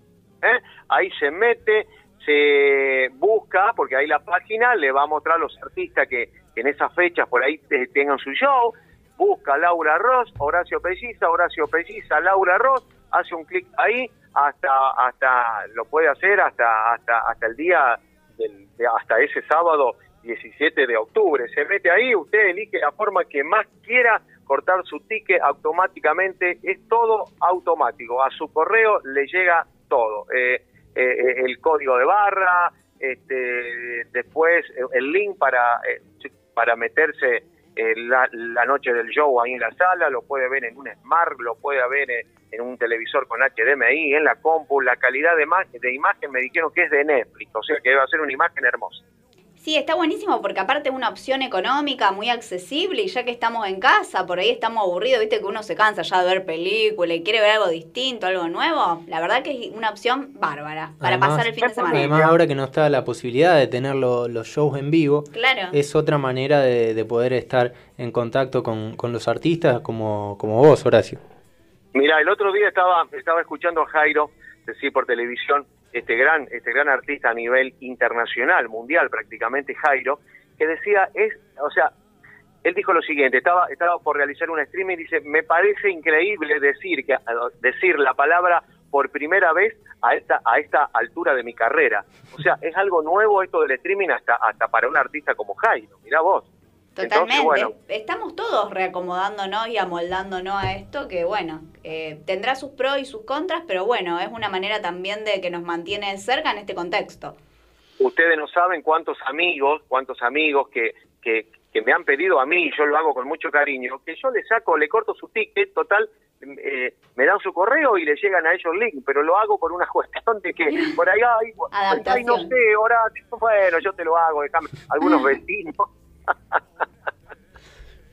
¿eh? Ahí se mete, se busca, porque ahí la página le va a mostrar los artistas que, que en esas fechas por ahí te- tengan su show. Busca Laura Ross, Horacio Pelliza, Horacio Pelliza, Laura Ross, hace un clic ahí, hasta, hasta lo puede hacer hasta, hasta, hasta el día, del, de- hasta ese sábado 17 de octubre. Se mete ahí, usted elige la forma que más quiera cortar su ticket automáticamente. Es todo automático. A su correo le llega todo. Eh, eh, el código de barra, este, después el link para, eh, para meterse eh, la, la noche del show ahí en la sala, lo puede ver en un Smart, lo puede ver en, en un televisor con HDMI, en la compu, la calidad de, de imagen me dijeron que es de Netflix, o sea que va a ser una imagen hermosa. Sí, está buenísimo porque aparte es una opción económica muy accesible y ya que estamos en casa, por ahí estamos aburridos, viste que uno se cansa ya de ver películas y quiere ver algo distinto, algo nuevo. La verdad que es una opción bárbara para Además- pasar el fin de semana. Además, ahora que no está la posibilidad de tener lo- los shows en vivo, Claro. es otra manera de, de poder estar en contacto con, con los artistas como, como vos, Horacio. Mira, el otro día estaba estaba escuchando a Jairo decir por televisión este gran este gran artista a nivel internacional, mundial prácticamente Jairo, que decía es, o sea, él dijo lo siguiente, estaba estaba por realizar un streaming y dice, "Me parece increíble decir que decir la palabra por primera vez a esta a esta altura de mi carrera." O sea, es algo nuevo esto del streaming hasta hasta para un artista como Jairo. Mira vos. Totalmente. Entonces, bueno, Estamos todos reacomodándonos y amoldándonos a esto que, bueno, eh, tendrá sus pros y sus contras, pero bueno, es una manera también de que nos mantiene cerca en este contexto. ustedes no saben cuántos amigos, cuántos amigos que, que, que me han pedido a mí, y yo lo hago con mucho cariño, que yo le saco, le corto su ticket, total, eh, me dan su correo y le llegan a ellos el link, pero lo hago por una cuestión de que por ahí, ay, ay, no sé, Horacio, bueno, yo te lo hago, déjame, algunos vecinos.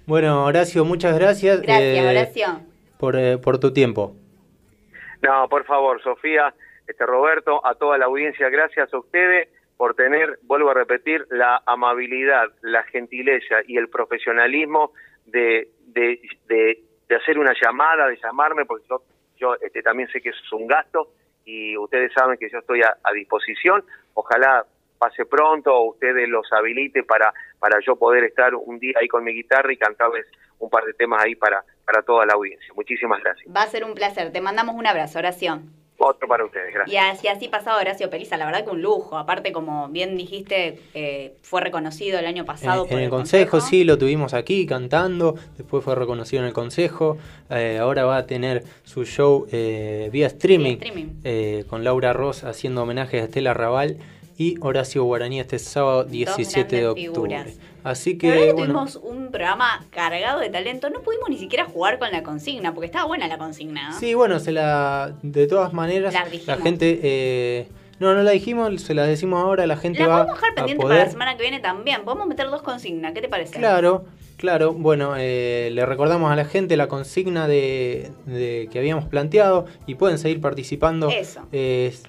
Bueno, Horacio, muchas gracias. Gracias, eh, Horacio. Por, eh, por tu tiempo. No, por favor, Sofía, este Roberto, a toda la audiencia, gracias a ustedes por tener, vuelvo a repetir, la amabilidad, la gentileza y el profesionalismo de, de, de, de hacer una llamada, de llamarme, porque yo, yo este, también sé que eso es un gasto y ustedes saben que yo estoy a, a disposición. Ojalá pase pronto o ustedes los habilite para, para yo poder estar un día ahí con mi guitarra y cantarles un par de temas ahí para, para toda la audiencia. Muchísimas gracias. Va a ser un placer. Te mandamos un abrazo, Horacio. Otro para ustedes, gracias. Y así, así pasado Horacio Peliza, la verdad que un lujo. Aparte, como bien dijiste, eh, fue reconocido el año pasado En, por en el consejo, sí, lo tuvimos aquí cantando, después fue reconocido en el consejo, eh, ahora va a tener su show eh, vía streaming, streaming. eh, con Laura Ross haciendo homenaje a Estela Raval y Horacio Guaraní este sábado 17 de octubre. figuras. Así La verdad que, bueno, tuvimos un programa cargado de talento. No pudimos ni siquiera jugar con la consigna, porque estaba buena la consigna. ¿no? sí, bueno, se la, de todas maneras, La la, gente, eh, no, no la dijimos, se la decimos ahora, la gente La va podemos dejar pendiente poder... para la semana que viene también. Podemos meter dos consignas. ¿Qué te parece? Claro, claro. Bueno, eh, le recordamos a la gente la consigna de, de que habíamos planteado y pueden seguir participando. Eso. Es,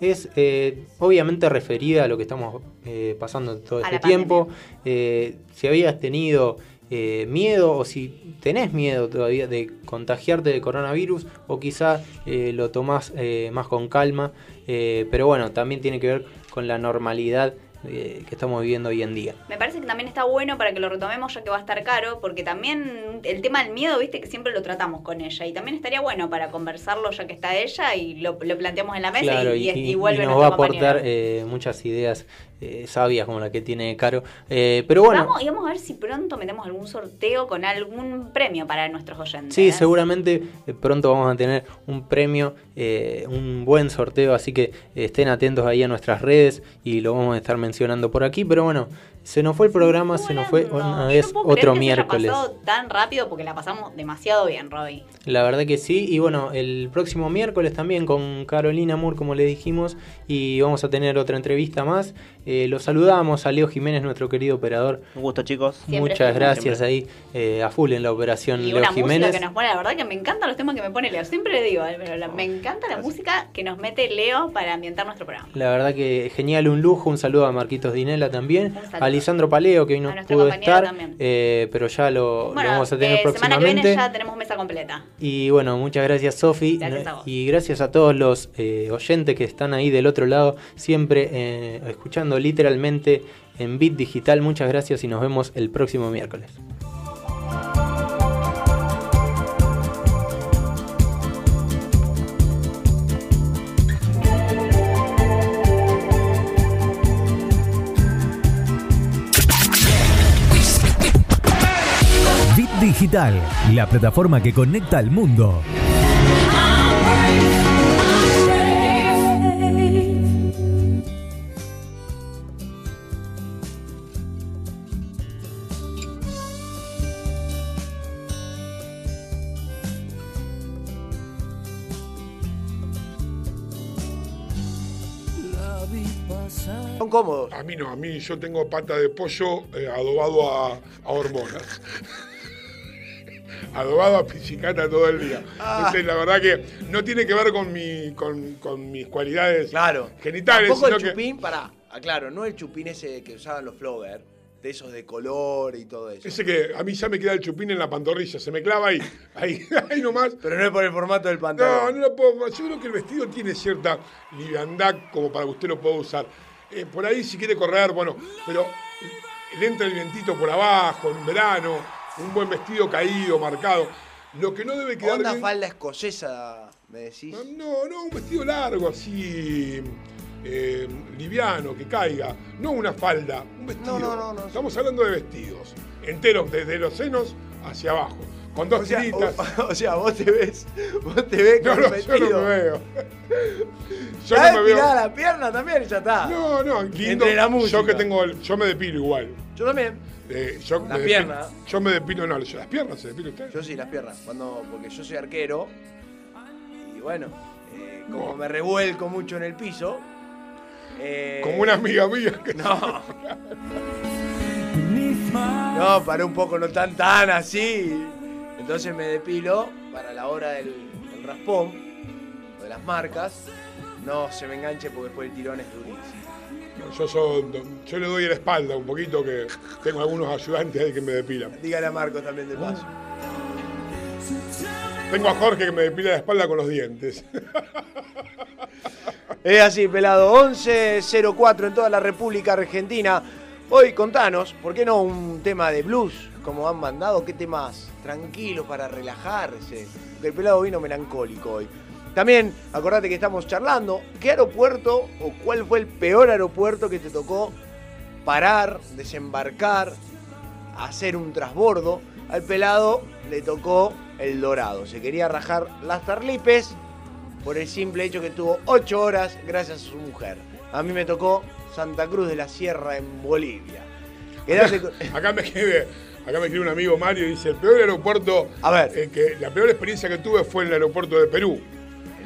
es, eh, obviamente referida a lo que estamos eh, pasando todo A este tiempo. Eh, si habías tenido eh, miedo o si tenés miedo todavía de contagiarte de coronavirus o quizá lo tomás eh, más con calma. Pero bueno, también tiene que ver con la normalidad eh, que estamos viviendo hoy en día. Me parece que también está bueno para que lo retomemos ya que va a estar caro, porque también el tema del miedo, viste que siempre lo tratamos con ella. Y también estaría bueno para conversarlo ya que está ella y lo, lo planteamos en la mesa Claro, y, y, y- y vuelve nos va a aportar eh, muchas ideas eh, sabias como la que tiene Caro. Eh, pero bueno, Vamos, y vamos a ver si pronto metemos algún sorteo con algún premio para nuestros oyentes. sí, seguramente eh, pronto vamos a tener un premio, eh, un buen sorteo, así que eh, estén atentos ahí a nuestras redes y lo vamos a estar mencionando por aquí. Pero bueno, se nos fue el programa, se nos fue una vez No otro se miércoles. pasado tan rápido porque la pasamos demasiado bien, Robbie. La verdad que sí, y bueno, el próximo miércoles también con Carolina Moore, como le dijimos, y vamos a tener otra entrevista más. Eh, lo saludamos a Leo Jiménez, nuestro querido operador. Un gusto, chicos. Siempre Muchas gracias ahí, eh, a full en la operación Y Leo una Jiménez. música que nos pone, la verdad que me encantan los temas que me pone Leo. Siempre le digo, eh, pero la- me encanta la música que nos mete Leo para ambientar nuestro programa. La verdad que genial, un lujo. Un saludo a Marquitos Dinela también. saludo. Lisandro Paleo, que hoy no pudo estar, eh, pero ya lo, vamos a tener eh, semana que próximamente. viene ya tenemos mesa completa. Y bueno, muchas gracias Sofi y gracias a todos los eh, oyentes que están ahí del otro lado, siempre eh, escuchando literalmente en Bit Digital. Muchas gracias y nos vemos el próximo miércoles. Digital, la plataforma que conecta al mundo. Son cómodos. A mí no, a mí yo tengo pata de pollo eh, adobado a, a hormonas. Adobado a piscicata todo el día. Ah. Entonces, la verdad que no tiene que ver con, mi, con, con mis cualidades Claro. genitales, Tampoco sino el que... chupín, pará, aclaro, no el chupín ese que usaban los floggers, de esos de color y todo eso. Ese que a mí ya me queda el chupín en la pantorrilla, se me clava ahí, ahí, ahí nomás. Pero no es por el formato del No, pantalón. no lo puedo. Yo creo que el vestido tiene cierta liviandad como para que usted lo pueda usar. Eh, por ahí, si quiere correr, bueno, pero le entra el vientito por abajo, en verano, un buen vestido caído, marcado. Lo que no debe quedar. Bien- falda escocesa, me decís. No, no, un vestido largo, así. eh, liviano, que caiga. No una falda, un vestido. No, no, no, no. Estamos hablando de vestidos. Enteros, desde los senos hacia abajo. Con dos O sea, o, o sea, vos te ves, vos te ves con no, un yo no me veo. Yo no me veo. la pierna también y ya está. No, no, lindo. Entre la música. Yo que tengo, el- yo me depilo igual. Yo también. Eh, yo La me pierna. depilo- yo me depilo, no, yo- las piernas se depila usted. Yo sí, las piernas. Cuando, porque yo soy arquero. Y bueno, eh, como me revuelco mucho en el piso. eh, Como una amiga mía que No. No, para un poco, no tan tan así. Entonces me depilo para la hora del, del raspón, o de las marcas. No se me enganche porque después el tirón es durísimo. Yo, yo, yo le doy la espalda un poquito que tengo algunos ayudantes ahí que me depilan. Dígale a Marcos también de paso. Tengo a Jorge que me depila la espalda con los dientes. Es así, pelado. 11.04 en toda la República Argentina. Hoy contanos, ¿por qué no un tema de blues? Como han mandado, ¿qué temas tranquilos para relajarse? Porque el pelado vino melancólico hoy. También, acordate que estamos charlando. ¿Qué aeropuerto o cuál fue el peor aeropuerto que te tocó parar, desembarcar, hacer un trasbordo? Al pelado le tocó el dorado. Se quería rajar las tarlipes por el simple hecho que tuvo 8 horas gracias a su mujer. A mí me tocó Santa Cruz de la Sierra en Bolivia. Quedate Acá me escribe, acá me escribe un amigo Mario y dice, el peor aeropuerto, A ver. eh, que la peor experiencia que tuve fue en el aeropuerto de Perú.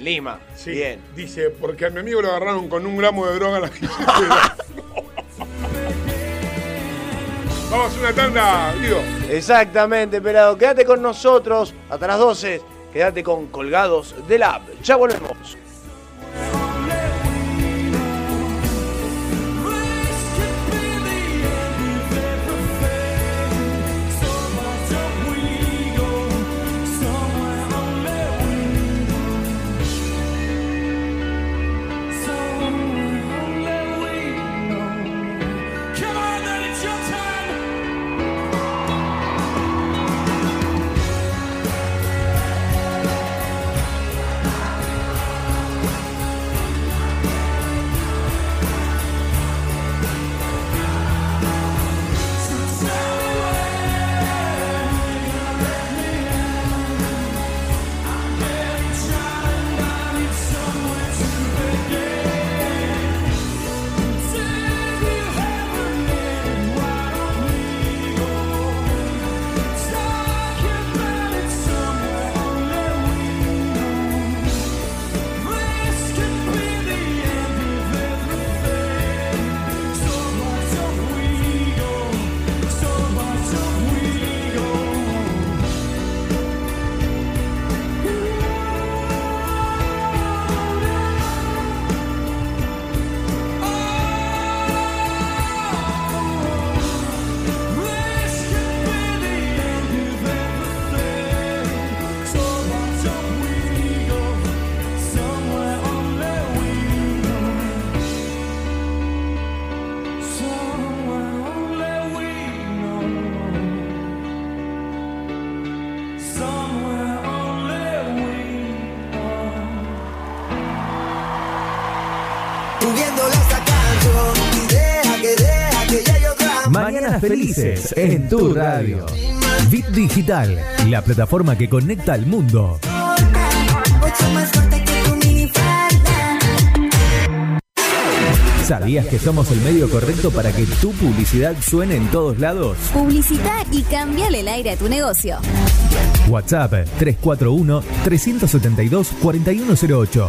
En Lima. Sí, Bien. dice, porque a mi amigo lo agarraron con un gramo de droga en la billetera. Vamos a una tanda, Guido. Exactamente, pelado. Quédate con nosotros hasta las 12. Quédate con Colgados del App. Ya volvemos. Felices en tu radio. Bit Digital, la plataforma que conecta al mundo. ¿Sabías que somos el medio correcto para que tu publicidad suene en todos lados? Publicita y cambiale el aire a tu negocio. WhatsApp 341-372-4108.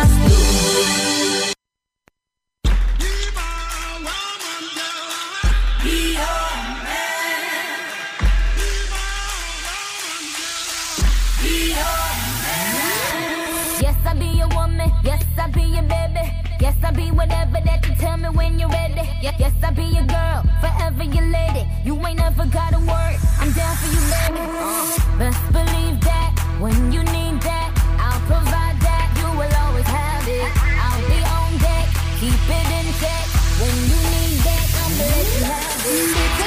When you're ready. Ye- Yes, I'll be your girl, forever your lady. You ain't never got a word. I'm down for you, baby. Uh, best believe that when you need that, I'll provide that. You will always have it. I'll be on deck, keep it in check. When you need that, I'm let you have it.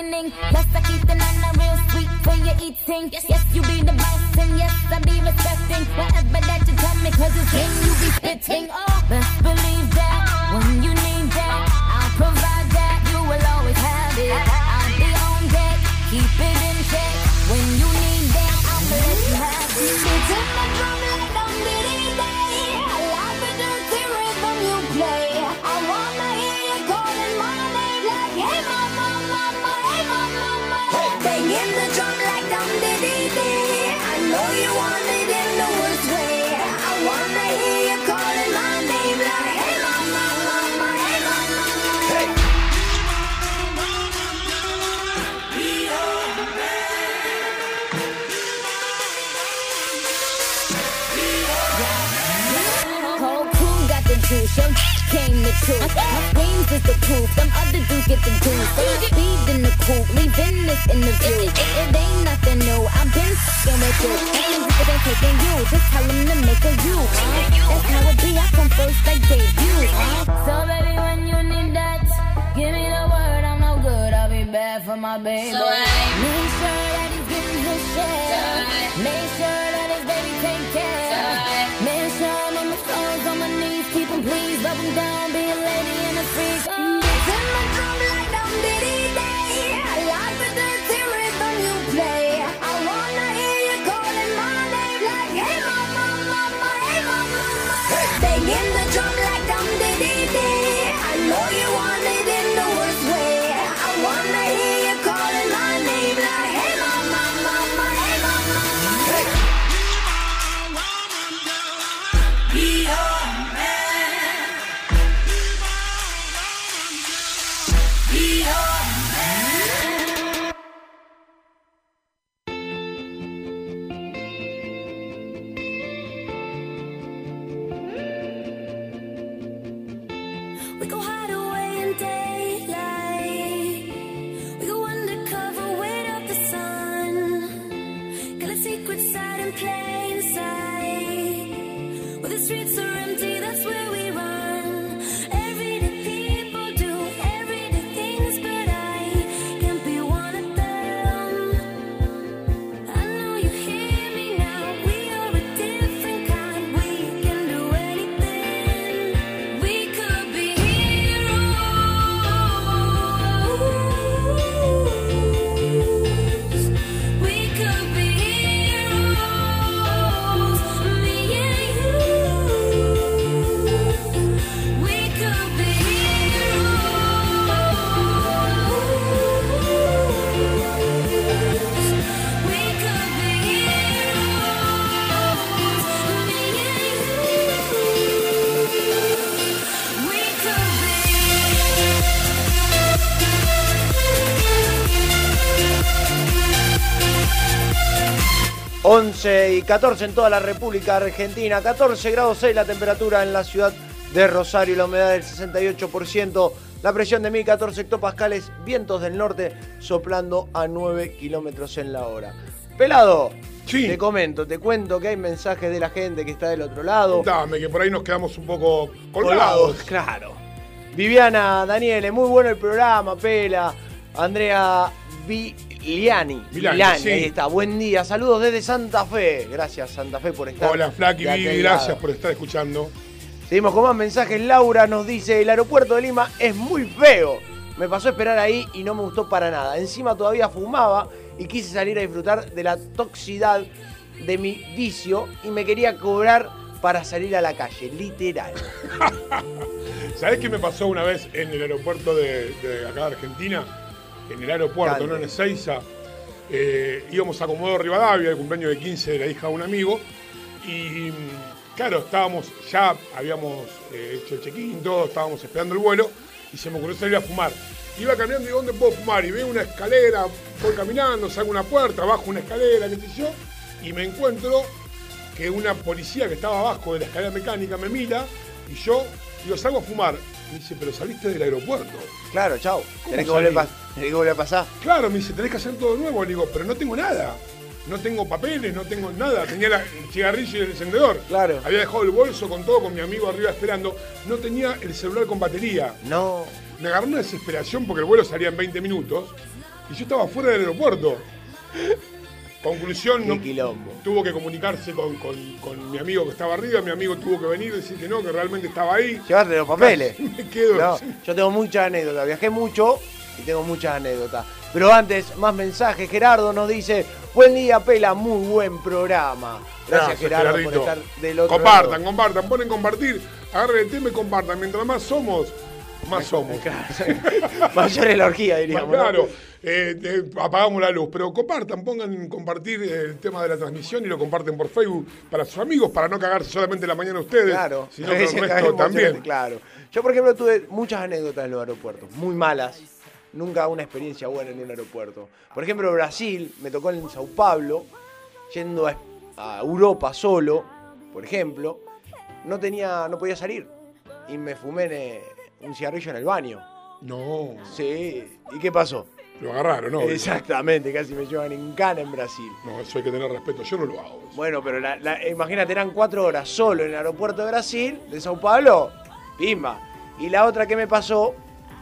Cleaning. Yes, I keep the nana real sweet for your eating. Yes, yes, you be the boss, and yes, I be respecting whatever that you tell me, cause it's when you be spitting. Oh, best believe that when you need that, I'll provide that. You will always have it. I'll be on deck, keep it in check. When you need that, I'll let you have it. Beating my drum got the juice, your came the truth. My screams is the proof, them other dudes get the juice. So I speed in the coupe, leaving this interview. It ain't nothing new, I've been fucking with you. Ain't if it ain't taking you, just tell them to make a you. That's how it be, I come first like debut. Huh? So baby, when you need that, give me the word, I'm no good, I'll be bad for my baby. So I- Make sure that he's getting his share. Make sure rub him down, be a lady and a freak. My drum like diddy the 14 en toda la República Argentina, 14 grados 6 la temperatura en la ciudad de Rosario, la humedad del 68%, la presión de 1014 hectopascales, vientos del norte soplando a 9 kilómetros en la hora. Pelado, te comento, te cuento que hay mensajes de la gente que está del otro lado. Dame, que por ahí nos quedamos un poco colgados. claro. Viviana, Daniele, muy bueno el programa, Pela. Andrea Viliani, sí. ahí está. Buen día. Saludos desde Santa Fe. Gracias, Santa Fe, por estar. Hola, Flaky, gracias lado. por estar escuchando. Seguimos con más mensajes. Laura nos dice: el aeropuerto de Lima es muy feo. Me pasó a esperar ahí y no me gustó para nada. Encima todavía fumaba y quise salir a disfrutar de la toxicidad de mi vicio y me quería cobrar para salir a la calle, literal. ¿Sabés qué me pasó una vez en el aeropuerto de, de acá de Argentina? En el aeropuerto, no en Ezeiza. Eh, íbamos a Comodoro Rivadavia, el cumpleaños de 15 de la hija de un amigo. Y mm, claro, estábamos, ya habíamos eh, hecho el check-in, todo, estábamos esperando el vuelo. Y se me ocurrió salir a fumar. Iba caminando y digo, ¿dónde puedo fumar? Y veo una escalera, voy caminando, salgo una puerta, bajo una escalera, qué sé yo. Y me encuentro que una policía que estaba abajo de la escalera mecánica me mira y yo digo, salgo a fumar. Me dice, pero saliste del aeropuerto. Claro, chao. ¿Cómo Tenés que, volver tenés que volver a pasar. Claro, me dice, tenés que hacer todo nuevo. Le digo, pero no tengo nada. No tengo papeles, no tengo nada. Tenía la- el cigarrillo y el encendedor. Claro. Había dejado el bolso con todo, con mi amigo arriba esperando. No tenía el celular con batería. No. Me agarró una desesperación porque el vuelo salía en 20 minutos. Y yo estaba fuera del aeropuerto. Conclusión, no, tuvo que comunicarse con, con- con mi amigo que estaba arriba. Mi amigo tuvo que venir y decir que no, que realmente estaba ahí. Llevarte los papeles. Me quedo. No, yo tengo muchas anécdotas. Viajé mucho y tengo muchas anécdotas. Pero antes, más mensajes. Gerardo nos dice: Buen día, Pela, muy buen programa. Gracias, Gerardo, por Gerardito. estar del otro Compartan, lado. compartan, ponen compartir, agarren el tema y compartan. Mientras más somos, más somos. Mayor es la orgía, diríamos. ¿no? Eh, eh, apagamos la luz, pero compartan, pongan compartir el tema de la transmisión y lo comparten por Facebook para sus amigos, para no cagarse solamente la mañana ustedes, Claro, sino que el Ese resto cae también. Claro. Yo, por ejemplo, tuve muchas anécdotas en los aeropuertos, muy malas. Nunca una experiencia buena en un aeropuerto. Por ejemplo, Brasil, me tocó en Sao Paulo, yendo a, a Europa solo, por ejemplo, no tenía, no podía salir. Y me fumé eh, un cigarrillo en el baño. No. Sí. ¿Y qué pasó? Lo agarraron, ¿no? Exactamente, casi me llevan en cana en Brasil. No, eso hay que tener respeto, yo no lo hago. Bueno, pero la- la- imagínate, eran cuatro horas solo en el aeropuerto de Brasil, de Sao Paulo, pimba. Y la otra que me pasó,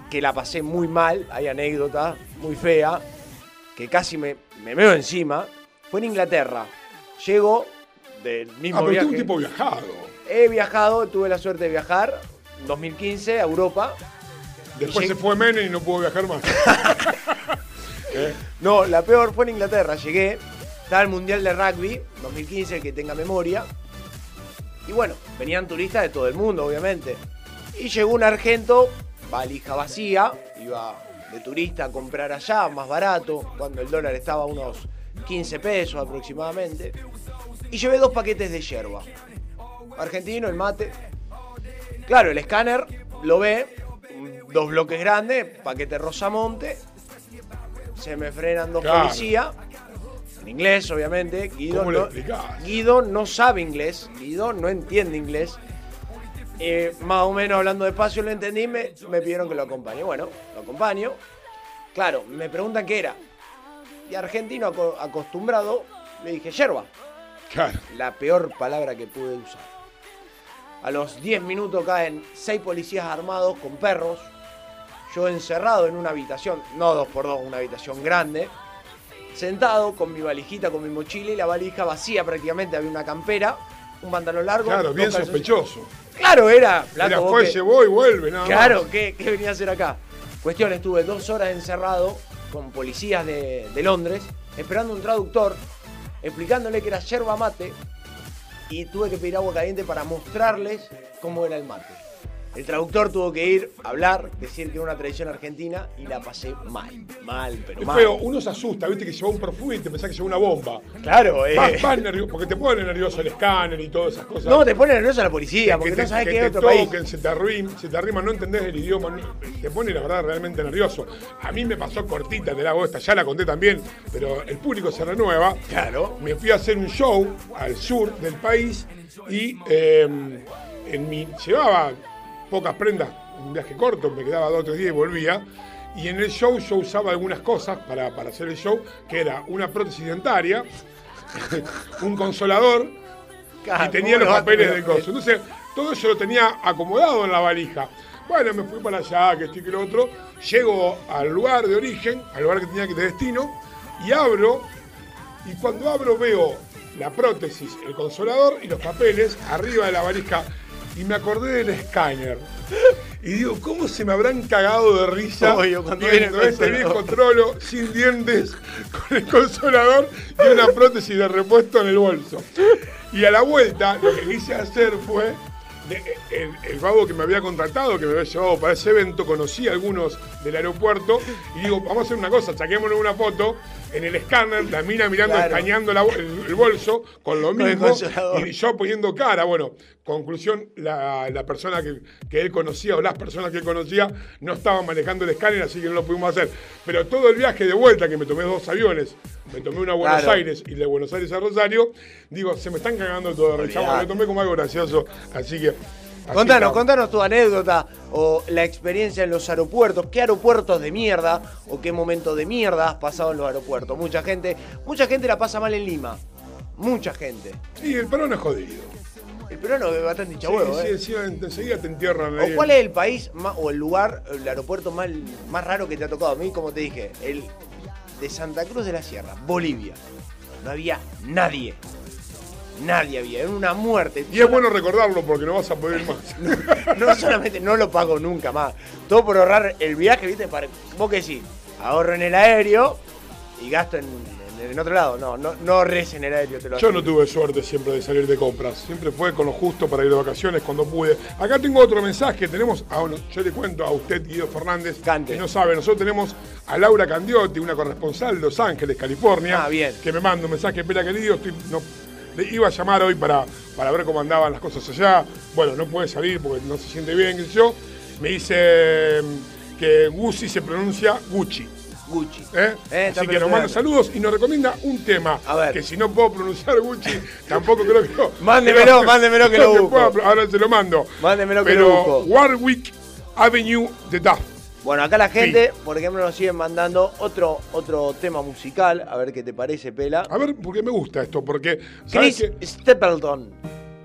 que la pasé muy mal, hay anécdota muy fea, que casi me, me meo encima, fue en Inglaterra. Llego del mismo Ah, pero viaje. tú un tipo viajado. He viajado, tuve la suerte de viajar, 2015 a Europa. Después se fue Menem y no pudo viajar más. No, la peor fue en Inglaterra. Llegué, estaba el Mundial de Rugby, 2015, el que tenga memoria. Y bueno, venían turistas de todo el mundo, obviamente. Y llegó un argento, valija vacía, iba de turista a comprar allá, más barato, cuando el dólar estaba a unos 15 pesos aproximadamente. Y llevé dos paquetes de yerba. Argentino, el mate. Claro, el escáner lo ve, dos bloques grandes, paquete Rosamonte. Se me frenan dos Claro. policías. En inglés, obviamente. Guido ¿Cómo le no? Guido no sabe inglés. Guido no entiende inglés. Eh, más o menos hablando despacio lo entendí, me, me pidieron que lo acompañe. Bueno, lo acompaño. Claro, me preguntan qué era. Y argentino aco- acostumbrado, le dije yerba. Claro. La peor palabra que pude usar. A los 10 minutos caen seis policías armados con perros. Yo encerrado en una habitación, no dos por dos, una habitación grande. Sentado con mi valijita, con mi mochila y la valija vacía prácticamente. Había una campera, un pantalón largo. Claro, bien sospechoso. Claro, era. vos fue, que- llevó y vuelve, nada Claro, más. ¿qué, qué venía a hacer acá? Cuestión, estuve dos horas encerrado con policías de, de Londres, esperando un traductor, explicándole que era yerba mate, y tuve que pedir agua caliente para mostrarles cómo era el mate. El traductor tuvo que ir a hablar, decir que era una tradición argentina, y la pasé mal, mal, pero mal. feo, uno se asusta, viste que lleva un perfume y te pensás que lleva una bomba. Claro, eh. Vas, vas nervioso, porque te pone nervioso el escáner y todas esas cosas. No, te pone nervioso la policía, que porque te, no sabes que qué es otro país. toquen, se te arriman, se te arriman, no entendés el idioma, no- te pone la verdad realmente nervioso. A mí me pasó cortita, te la hago esta, ya la conté también, pero el público se renueva. Claro. Me fui a hacer un show al sur del país y eh, en mi, llevaba pocas prendas, un viaje corto, me quedaba dos o tres días y volvía. Y en el show yo usaba algunas cosas para, para hacer el show, que era una prótesis dentaria, un consolador y tenía ¿cómo los papeles del coso. Entonces, todo eso lo tenía acomodado en la valija. Bueno, me fui para allá, que esto y que lo otro. Llego al lugar de origen, al lugar que tenía que de destino, y abro. Y cuando abro veo la prótesis, el consolador y los papeles arriba de la valija. Y me acordé del escáner. Y digo, ¿cómo se me habrán cagado de risa Obvio, cuando viendo ese viejo trolo sin dientes, con el consolador y una prótesis de repuesto en el bolso? Y a la vuelta, lo que quise hacer fue. El, el vago que me había contratado, que me había llevado para ese evento, conocí a algunos del aeropuerto y digo, vamos a hacer una cosa, saquémonos una foto en el escáner, la mina mirando, Claro. escaneando la el, el bolso con lo mismo y yo poniendo cara. Bueno, conclusión, la, la persona que, que él conocía o las personas que él conocía no estaban manejando el escáner, así que no lo pudimos hacer. Pero todo el viaje de vuelta, que me tomé dos aviones, me tomé uno a Buenos Claro. Aires y de Buenos Aires a Rosario, digo, se me están cagando todo. Lo tomé como algo gracioso, así que... así Contanos, contanos tu anécdota o la experiencia en los aeropuertos. ¿Qué aeropuertos de mierda o qué momento de mierda has pasado en los aeropuertos? Mucha gente, mucha gente la pasa mal en Lima. Mucha gente. Sí, el peruano es jodido. El peruano es bastante hincha Sí, sí, ¿eh? encima- enseguida te entierran ahí. ¿O cuál es el país más- o el lugar, el aeropuerto más, más raro que te ha tocado? A mí, como te dije, el de Santa Cruz de la Sierra, Bolivia. No había nadie. Nadie había, era una muerte. Y es bueno recordarlo porque no vas a poder más. No solamente no lo pago nunca más. Todo por ahorrar el viaje, ¿viste? Para, vos que decís, ahorro en el aéreo y gasto en, en- en otro lado. No, no, no ahorres en el aéreo, te lo Yo no tuve suerte siempre de salir de compras. Siempre fue con lo justo para ir de vacaciones cuando pude. Acá tengo otro mensaje. Tenemos, a, yo le cuento a usted, Guido Fernández, que no sabe. Nosotros tenemos a Laura Candiotti, una corresponsal de Los Ángeles, California. Ah, bien. Que me manda un mensaje. Espera, querido, estoy, no, le iba a llamar hoy para, para ver cómo andaban las cosas allá. Bueno, no puede salir porque no se siente bien, qué sé yo. Me dice mm, que Gucci se pronuncia Gucci. Gucci. ¿Eh? Eh, Así que nos manda saludos y nos recomienda un tema. Que si no puedo pronunciar Gucci, tampoco creo que lo. Mándemelo, mándemelo que lo que busco. pueda- ahora se lo mando. Mándemelo que Pero lo busco. Warwick Avenue de Duff. Bueno, acá la gente, por ejemplo, nos siguen mandando otro, otro tema musical. A ver qué te parece, Pela. A ver, porque me gusta esto, porque. ¿sabes Chris qué? Stapleton.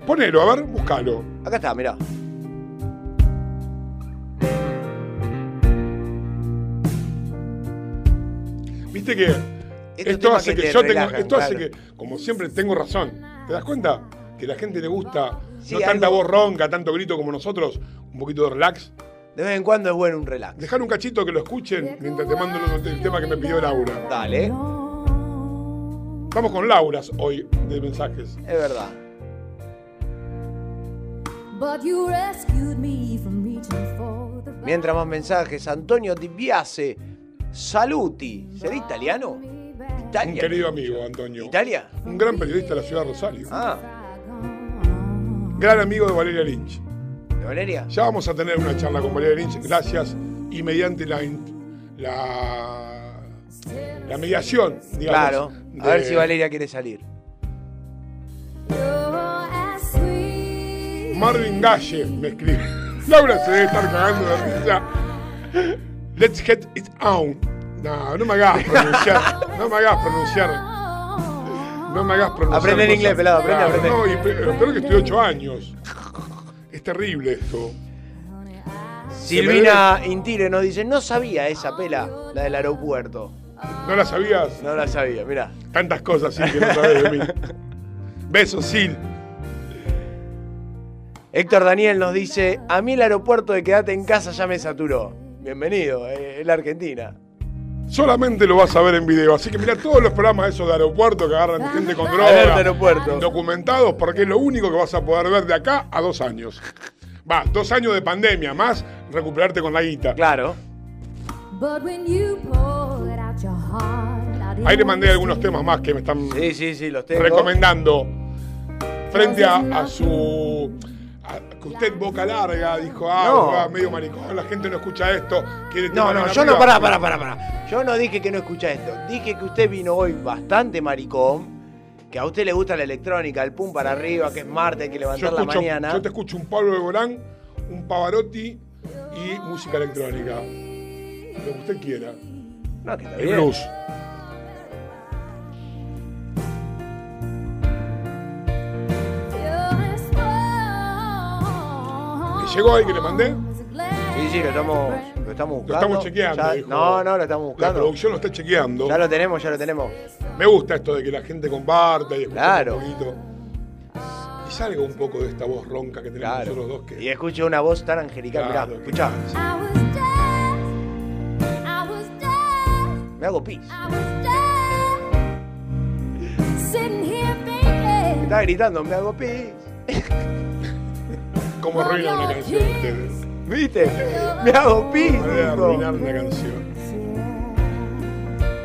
Ponelo, a ver, búscalo. Acá está, mirá. Viste que esto hace que que, yo tengo, relajan, esto hace que, como siempre, tengo razón. ¿Te das cuenta? Que a la gente le gusta Sí, no tanta voz ronca, tanto grito como nosotros, un poquito de relax. De vez en cuando es bueno un relax. Dejar un cachito que lo escuchen mientras te mando el, tema que me pidió Laura. Dale. Vamos con Lauras hoy de mensajes. Es verdad. But you rescued me from reaching for the Mientras más mensajes, Antonio Di Biase, Saluti. ¿Será italiano? Italia. Un querido amigo, Antonio. ¿Italia? Un gran periodista de la ciudad de Rosario. Ah, Gran amigo de Valeria Lynch. ¿De Valeria? Ya vamos a tener una charla con Valeria Lynch, gracias y mediante la, la, la mediación, digamos. Claro. A de- ver si Valeria quiere salir. Marvin Galle me escribe. Laura se debe estar cagando de risa. Let's get it on. No, no me hagas pronunciar. No me hagas pronunciar. No me hagas pronunciar. Aprende en inglés, pelado, aprende, aprende. No, y peor que estoy ocho años. Es terrible esto. Silvina Intire nos dice, no sabía esa pela, la del aeropuerto. ¿No la sabías? No la sabía, mirá. Tantas cosas, Sil, que no sabes de mí. Besos, Sil. Héctor Daniel nos dice, a mí el aeropuerto de quédate en casa ya me saturó. Bienvenido, eh, es la Argentina. Solamente lo vas a ver en video. Así que mira todos los programas esos de aeropuerto que agarran gente con Alerta droga. aeropuerto. Documentados porque es lo único que vas a poder ver de acá a dos años. Va, dos años de pandemia, más recuperarte con la guita. Claro. Ahí le mandé algunos temas más que me están Sí, sí, sí, los tengo. recomendando. Frente a, a su. Que usted boca larga, dijo, ah, No. ah, medio maricón, la gente no escucha esto. Quiere No, no, yo no, pará, pará, pará, pará. Yo no dije que no escucha esto. Dije que usted vino hoy bastante maricón, que a usted le gusta la electrónica, el pum para arriba, que es martes, hay que levantar la mañana. yo te escucho un Pablo de Borán, un Pavarotti y música electrónica. Lo que usted quiera. No, que está El bien. blues. Llegó ahí que le mandé? Sí, sí, lo estamos, lo estamos buscando. Lo estamos chequeando. Ya- dijo. no, no, lo estamos La buscando. producción lo está chequeando. Ya lo tenemos, ya lo tenemos. Me gusta esto de que la gente comparta y escuche Claro. un poquito. Y salga un poco de esta voz ronca que tenemos Claro. nosotros dos. Que... Y escucho una voz tan angelical. Claro. Mirá, escuchá. Me hago pis. Está gritando, me hago pis. ¿Cómo arruina una canción ustedes? ¿Viste? Me hago pis. Dijo. arruinar una canción.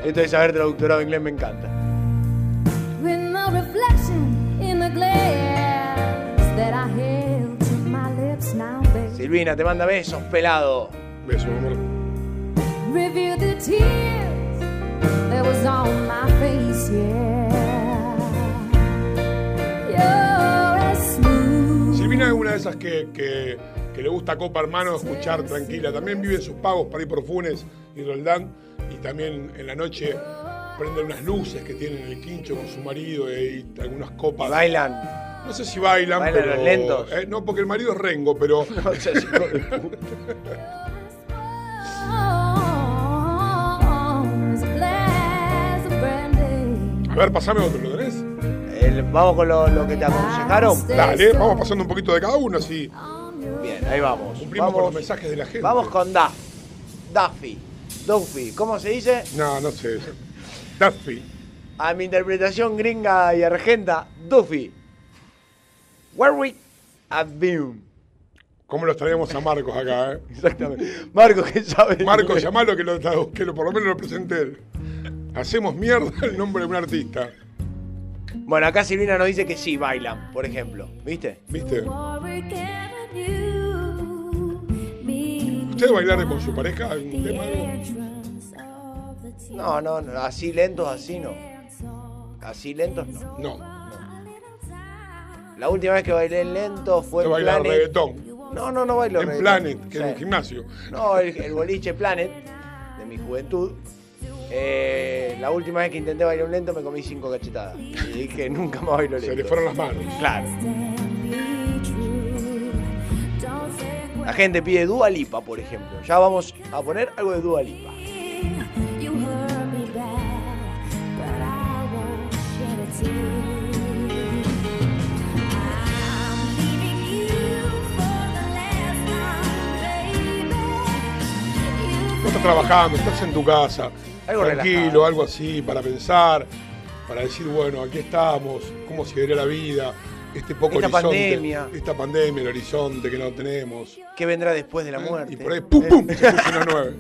Esto de saber traductorado inglés me encanta. With no reflection in the glass that I held to my lips now, babe. Silvina, te manda besos, pelado. Besos, amor. Review the tears that was on my face, yeah. You're as smooth. Silvina es una de esas que, que- que le gusta Copa Hermano escuchar tranquila. También vive sus pagos para ir por Funes y Roldán. Y también en la noche prende unas luces que tienen en el quincho con su marido y algunas copas. Y bailan. No sé si bailan, ¿Bailan pero. los lentos? eh, no, porque el marido es rengo, pero. No. A ver, pasame otro, ¿lo tenés? El- vamos con lo, lo que te aconsejaron. Dale, vamos pasando un poquito de cada uno, así Bien, ahí vamos. cumplimos con los mensajes de la gente. vamos con Duff. Duffy. Duffy. ¿Cómo se dice? No, no sé. Duffy. A mi interpretación gringa y argenta, Duffy. Where we have been. ¿Cómo lo traíamos a Marcos acá, eh? Exactamente. Marco, ¿qué sabe? Marcos, llamalo que, lo, que lo- por lo menos lo presente él. Hacemos mierda el nombre de un artista. Bueno, acá Silvina nos dice que sí bailan, por ejemplo. ¿Viste? ¿Viste? Worry can't you be ¿Usted bailar con su pareja algún tema? No, no, no, así lentos, así no. Así lentos no. No. La última vez que bailé lento fue ¿Usted en baila Planet. reggaetón? No, no, no bailo En reggaetón. Planet, que es Sí. un gimnasio. No, el, el boliche Planet de mi juventud. Eh, la última vez que intenté bailar un lento me comí cinco cachetadas. Y dije, nunca más bailo lento. Se le fueron las manos. Claro. La gente pide Dua Lipa, por ejemplo. Ya vamos a poner algo de Dua Lipa. No estás trabajando, estás en tu casa. Algo tranquilo, relajado. algo así, para pensar, para decir, bueno, aquí estamos, cómo seguirá la vida, este poco Esta horizonte. pandemia. Esta pandemia, el horizonte que no tenemos. ¿Qué vendrá después de la muerte? Y por ahí, ¡pum, pum! Se puso una nueve.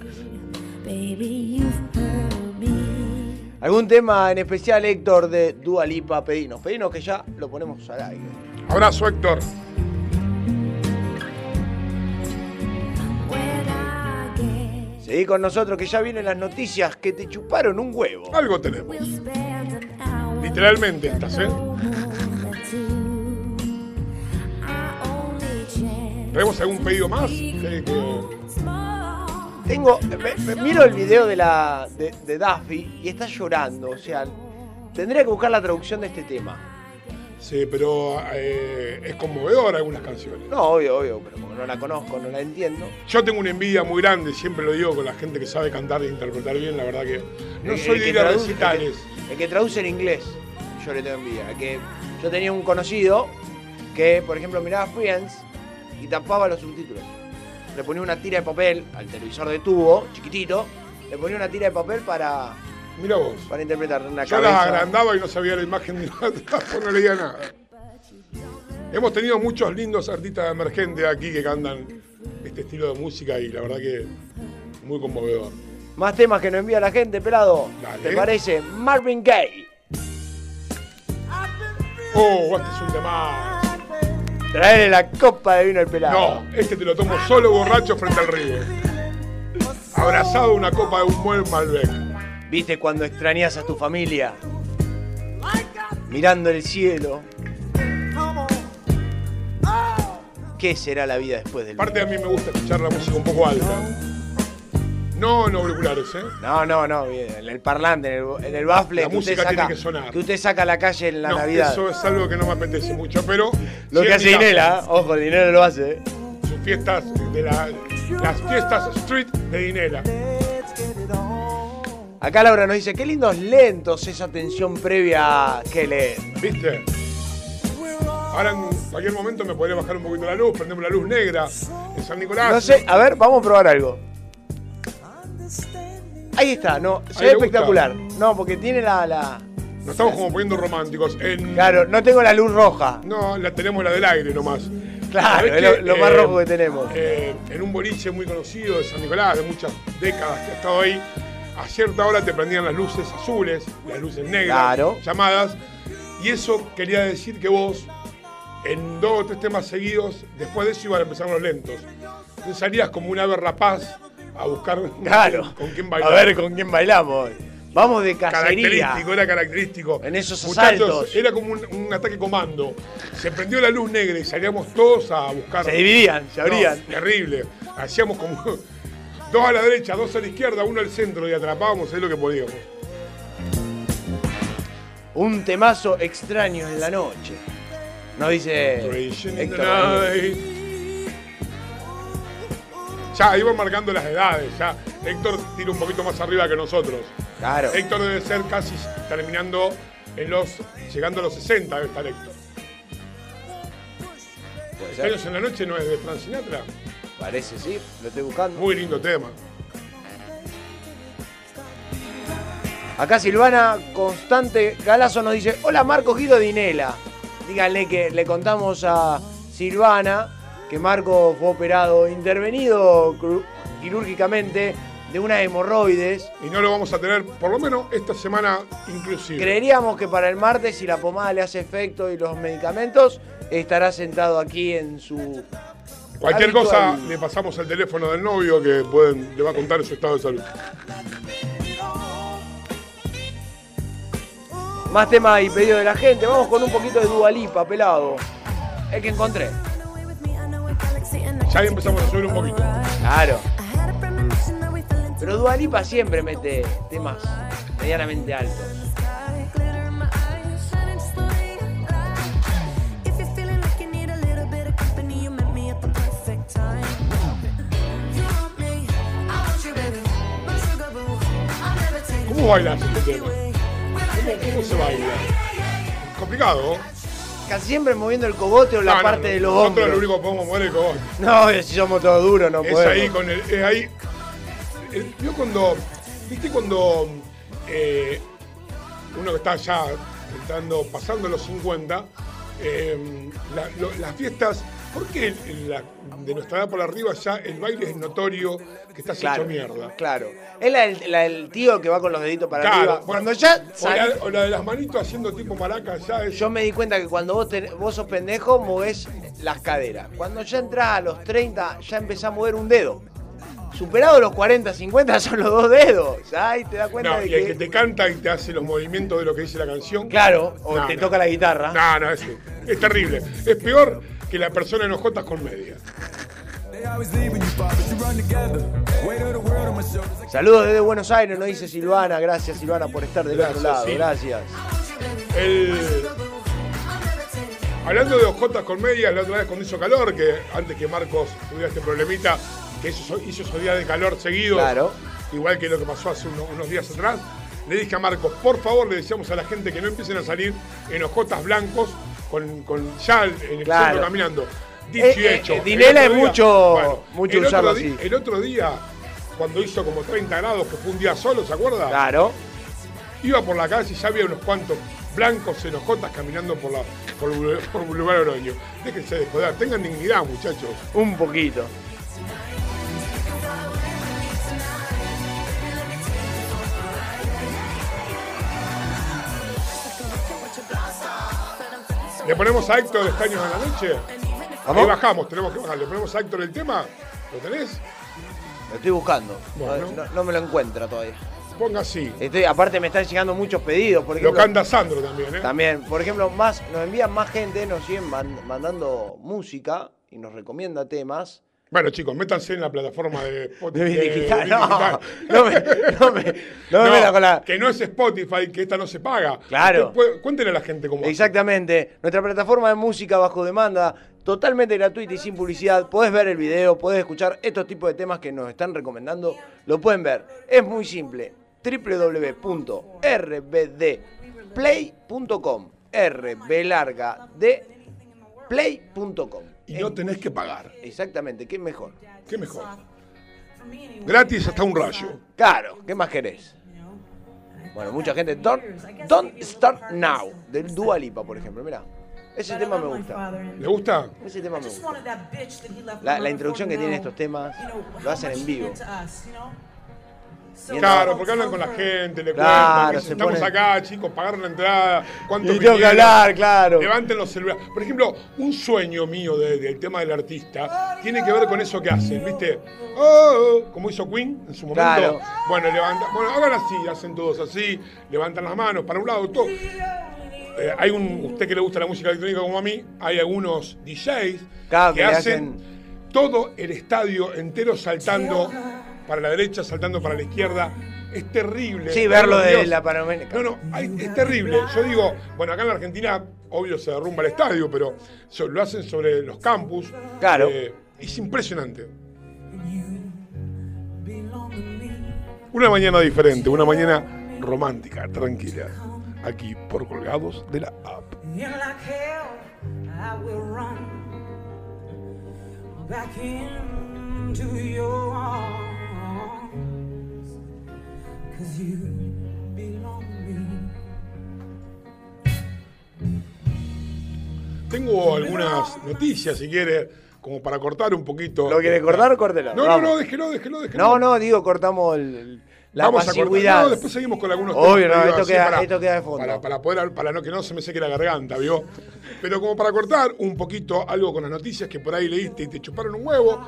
¿Algún tema en especial, Héctor, de Dua Lipa? Pedinos, pedinos que ya lo ponemos al aire. Abrazo, Héctor. Seguí con nosotros que ya vienen las noticias que te chuparon un huevo. Algo tenemos. Literalmente estas, ¿eh? ¿Tenemos algún pedido más? Que- que- small. Tengo, me- me- miro el video de la de, de Duffy y está llorando. O sea, tendría que buscar la traducción de este tema. Sí, pero eh, es conmovedor algunas canciones. No, obvio, obvio, pero como no la conozco, no la entiendo. Yo tengo una envidia muy grande, siempre lo digo con la gente que sabe cantar e interpretar bien, la verdad que no El- soy el de ir a traduce- recitales. El que, el que traduce en inglés, yo le tengo envidia. Que yo tenía un conocido que, por ejemplo, miraba Friends y tapaba los subtítulos. Le ponía una tira de papel al televisor de tubo, chiquitito, le ponía una tira de papel para, Mira vos. para interpretar una Yo cabeza. las agrandaba y no sabía la imagen de atrás, pues no leía nada. Hemos tenido muchos lindos artistas emergentes aquí que cantan este estilo de música y la verdad que muy conmovedor. Más temas que nos envía la gente, pelado. Dale. ¿Te parece? Marvin Gaye. Oh, este es un tema. Traerle la copa de vino al pelado. No, este te lo tomo solo borracho frente al río. Abrazado una copa de un buen Malbec. ¿Viste cuando extrañas a tu familia? Mirando el cielo. ¿Qué será la vida después del Aparte a mí me gusta escuchar la música un poco alta. No en auriculares, ¿eh? No, no, no, en el parlante, en el, en el bafle. La que usted música saca, tiene que sonar. Que usted saca a la calle en la no, Navidad. eso es algo que no me apetece mucho, pero... Lo que hace Dinela, ojo, el dinero lo hace. ¿eh? Sus fiestas de la, las fiestas street de Dinela. Acá Laura nos dice, qué lindos lentos esa tensión previa que le. ¿Viste? Ahora en cualquier momento me podría bajar un poquito la luz, prendemos la luz negra en San Nicolás. No sé, a ver, vamos a probar algo. Ahí está, no, se ve gusta. espectacular. No, porque tiene la, la. Nos estamos como poniendo románticos. En, Claro, no tengo la luz roja. No, la tenemos la del aire nomás. Claro, ¿Sabés es lo, más eh, rojo que tenemos. eh, en un boliche muy conocido de San Nicolás, de muchas décadas que ha estado ahí, a cierta hora te prendían las luces azules, las luces negras, Claro. llamadas, y eso quería decir que vos, en dos o tres temas seguidos, después de eso iban a empezar los lentos. Entonces salías como un ave rapaz a buscar Claro. con quién A bailar. ver con quién bailamos. Vamos de cacería. Característico, era característico. En esos Muchachos, asaltos. era como un, un ataque comando. Se prendió la luz negra y salíamos todos a buscar. Se dividían, se No, abrían. terrible. Hacíamos como dos a la derecha, dos a la izquierda, uno al centro y atrapábamos ahí lo que podíamos. Un temazo extraño en la noche. Nos dice Héctor Daniel. Ya iban marcando las edades, ya. Héctor tira un poquito más arriba que nosotros. Claro. Héctor debe ser casi terminando en los. llegando a los 60 debe estar Héctor. Puede ser. En la noche no es de Frank Sinatra. Parece, sí, lo estoy buscando. Muy lindo tema. Acá Silvana Constante Galazo nos dice, hola Marco Guido Dinela. Díganle que le contamos a Silvana que Marco fue operado, intervenido quirúrgicamente de una hemorroides. Y no lo vamos a tener, por lo menos esta semana inclusive. Creeríamos que para el martes, si la pomada le hace efecto y los medicamentos, estará sentado aquí en su... Cualquier habitual- cosa le pasamos el teléfono del novio que pueden, le va a contar su estado de salud. Más tema y pedido de la gente. Vamos con un poquito de Dualipa, pelado. El que encontré. Ya ahí empezamos a subir un poquito. Claro. Pero Dualipa siempre mete temas medianamente altos. ¿Cómo bailas este tema? ¿Cómo, cómo se baila? Complicado. ¿no? Casi siempre moviendo el cogote o la No, no, parte no. de los Nosotros hombros. lo único que podemos mover es el cogote. No, si somos todos duros, no es podemos. ahí con el. Es ahí. el- Yo cuando. ¿Viste cuando eh, uno que está ya entrando, pasando los 50, eh, la- lo- las fiestas. ¿Por qué en la- de nuestra edad por arriba ya el baile es notorio que estás Claro, hecho mierda? Claro. Es la, la del tío que va con los deditos para Claro, arriba. Cuando ya o la, o la de las manitos haciendo tipo maraca ya es. Yo me di cuenta que cuando vos, tenés- vos sos pendejo, movés las caderas. Cuando ya entrás a los 30, ya empezás a mover un dedo. Superado los 40, 50 son los dos dedos. Ya ahí te das cuenta No, de y el que... que te canta y te hace los movimientos de lo que dice la canción. Claro, o No, te no. toca la guitarra. No, no, es, es terrible. Es peor que la persona en ojotas con media. Saludos desde Buenos Aires, nos dice Silvana. Gracias, Silvana, por estar del Gracias, otro lado. sí. Gracias. El, Hablando de ojotas con medias, la otra vez cuando hizo calor, que antes que Marcos tuviera este problemita, que hizo, hizo esos días de calor seguido, Claro. igual que lo que pasó hace uno- unos días atrás, le dije a Marcos, por favor, le decíamos a la gente que no empiecen a salir en ojotas blancos con, con ya en el Claro. centro caminando. Dicho Eh, y eh, hecho. eh, El Dinela es mucho- mucho el usarlo así. El otro día, cuando hizo como 30 grados, que fue un día solo, ¿se acuerda? Claro. Iba por la calle y ya había unos cuantos blancos en hojotas caminando por, la, por, por Boulevard Oroño. Déjense de joder, tengan dignidad, muchachos. Un poquito. ¿Le ponemos a Héctor Estaños a la noche? ¿Cómo? Ahí bajamos, tenemos que bajar. ¿Le ponemos a Héctor el tema? ¿Lo tenés? Lo estoy buscando. Bueno. No, no- no me lo encuentra todavía. Ponga así. Estoy, aparte me están llegando muchos pedidos. Por Lo canta Sandro también, ¿eh? También, por ejemplo, más, nos envían más gente, nos siguen man- mandando música y nos recomienda temas. Bueno, chicos, métanse en la plataforma de Spotify. De digital, de no, digital. no me, no me, no me metas con la- Que no es Spotify, que esta no se paga. Claro. Puede- cuéntenle a la gente cómo. hace. Exactamente. Nuestra plataforma de música bajo demanda, totalmente gratuita y sin publicidad. Podés ver el video, podés escuchar estos tipos de temas que nos están recomendando. Lo pueden ver. Es muy simple. www.rbdplay.com RB larga de play.com. Y no tenés que pagar. Exactamente, ¿qué mejor? ¿Qué mejor? Gratis hasta un rayo. Claro, ¿qué más querés? Bueno, mucha gente. Don't, don't Start Now, del Dua Lipa, por ejemplo. Mira, ese tema me gusta. ¿Le gusta? Ese tema me gusta. La, la introducción que tienen estos temas lo hacen en vivo. Claro, porque hablan con la gente, le Claro, cuentan, estamos acá, chicos, pagaron la entrada, cuánto Y tengo que hablar, claro. Levanten los celulares. Por ejemplo, un sueño mío de- del tema del artista tiene que ver con eso que hacen, ¿viste? Oh, oh, como hizo Queen en su momento. Claro. Bueno, levanta, bueno, hagan así, hacen todos así, levantan las manos para un lado, todo. Eh, hay un, usted que le gusta la música electrónica como a mí, hay algunos DJs Claro, que hacen todo el estadio entero saltando para la derecha, saltando para la izquierda. Es terrible. Sí, verlo de Dios. la panorámica. No, no, hay- es terrible. Yo digo, bueno, acá en la Argentina, obvio se derrumba el estadio, pero so- lo hacen sobre los campus. Claro. Eh, es impresionante. Una mañana diferente, una mañana romántica, tranquila. Aquí por colgados de la app. Back into your arms. Cause you belong to me. Tengo algunas noticias, si quiere, como para cortar un poquito. ¿Lo quiere cortar? Córtelo. No, no, Vamos. no, déjelo, déjelo, déjelo. No, no, digo, cortamos el, la Vamos a pasividad. cortar. No, después seguimos con algunos Obvio, temas no, esto queda, para- esto queda de fondo. Para, para poder, para no que no se me seque la garganta, ¿vio? Pero como para cortar un poquito algo con las noticias que por ahí leíste y te chuparon un huevo,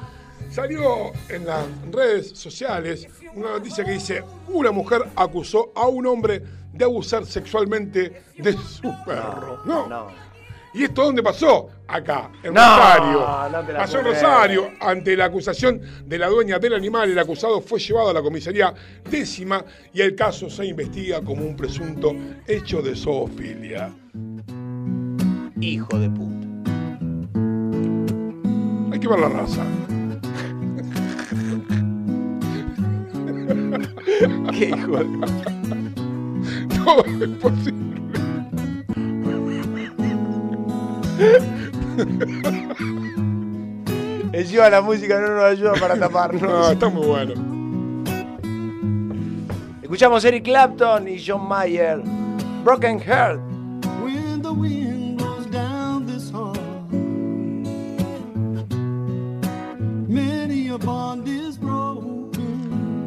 salió en las redes sociales una noticia que dice, una mujer acusó a un hombre de abusar sexualmente de su perro. No. ¿Y esto dónde pasó? Acá, en No, Rosario. no pasó en Rosario. Ante la acusación de la dueña del animal, el acusado fue llevado a la comisaría décima y el caso se investiga como un presunto hecho de zoofilia. Hijo de puta. Hay que ver la raza. ¿Qué hijo de Todo es posible. Encima la música no nos ayuda para taparnos. No, está muy bueno. Escuchamos Eric Clapton y John Mayer. Broken Heart.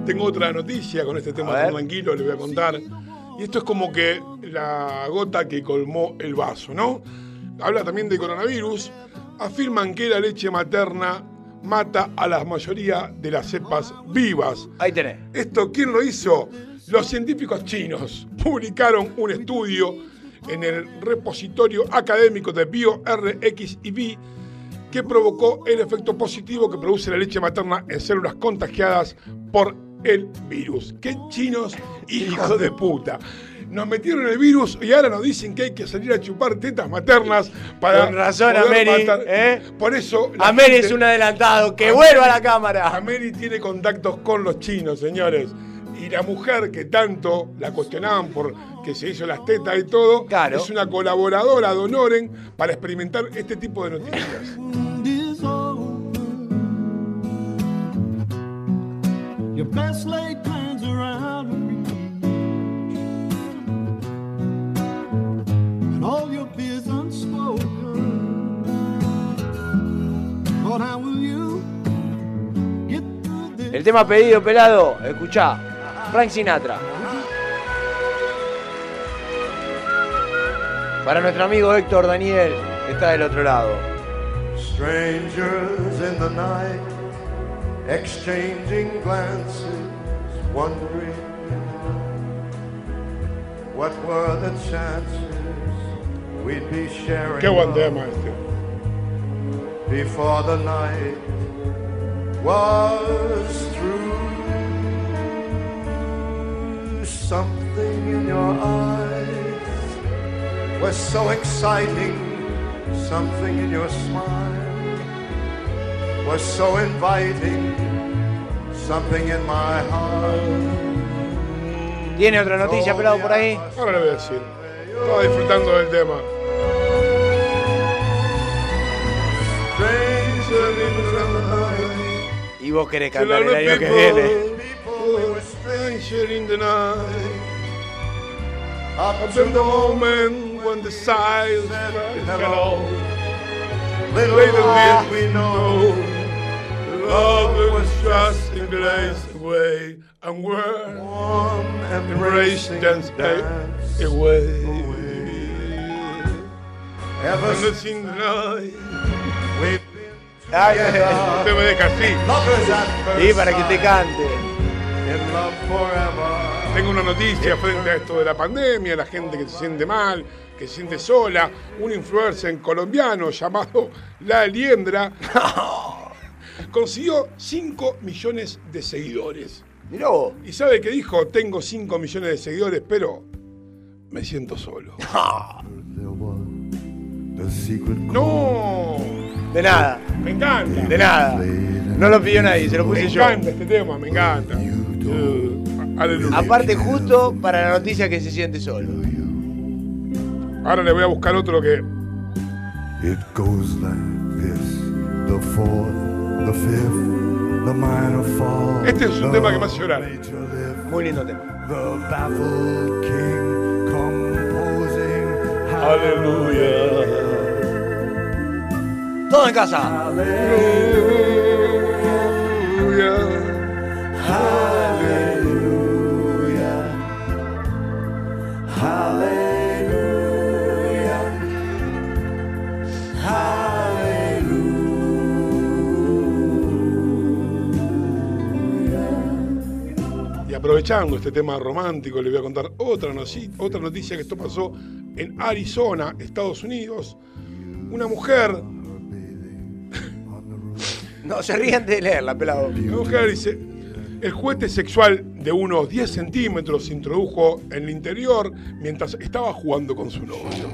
Tengo otra noticia con este tema tan tranquilo, le voy a contar. Y esto es como que la gota que colmó el vaso, ¿no? Habla también de coronavirus. Afirman que la leche materna mata a la mayoría de las cepas vivas. Ahí tenés. ¿Esto quién lo hizo? Los científicos chinos publicaron un estudio en el repositorio académico de BioRxiv que provocó el efecto positivo que produce la leche materna en células contagiadas por el virus. ¡Qué chinos, hijos de puta! nos metieron el virus y ahora nos dicen que hay que salir a chupar tetas maternas para. Con razón, poder Ameri, matar. ¿eh? Por eso. Ameri gente- es un adelantado. ¡Que Ameri- vuelva a la cámara! Ameri tiene contactos con los chinos, señores. Y la mujer que tanto la cuestionaban por que se hizo las tetas y todo, es una colaboradora de Honoren para experimentar este tipo de noticias. Your best laid plans are out of reach. And all your fears unspoken. Lord, how will you get through this? El tema pedido, pelado. Escuchá. Frank Sinatra. Para nuestro amigo Héctor Daniel, que está del otro lado. Strangers in the night, exchanging glances, wondering what were the chances we'd be sharing. Qué buen love tema. Before the night was through, something in your eyes was so exciting. Something in your smile was so inviting. Something in my heart. ¿Tiene otra noticia, pelado, por ahí? Ahora le voy a decir. Estaba disfrutando del tema. Y vos querés cantar el año que viene. Stranger in the night. Up to the moment when the silence said hello. Little Later did did we know love was just a glaze away, and we're embraced and stay away. Ever And the night. We've Ay, Usted me deja así. lovers at first Y para que te cante. in love forever. Tengo una noticia frente a esto de la pandemia, la gente que se siente mal, que se siente sola. Un influencer colombiano llamado La Liendra consiguió 5 millones de seguidores. Mirá vos. ¿Y sabe qué dijo? Tengo 5 millones de seguidores, pero me siento solo. The secret ¡No! De nada. Me encanta. De nada. No lo pidió nadie, se lo Me puse yo. encanta este tema, me encanta. Uh, aleluya. Aparte, justo para la noticia que se siente solo. Ahora le voy a buscar otro que It goes like this the fall. Este es un tema que me hace llorar. Muy lindo tema. The baffled king composing. Aleluya. Todo en casa. Y aprovechando este tema romántico, le voy a contar otra, noci- otra noticia que esto pasó en Arizona, Estados Unidos. Una mujer, No, se rían de leerla, pelado. una mujer dice, el juguete sexual de unos 10 centímetros se introdujo en el interior mientras estaba jugando con su novio.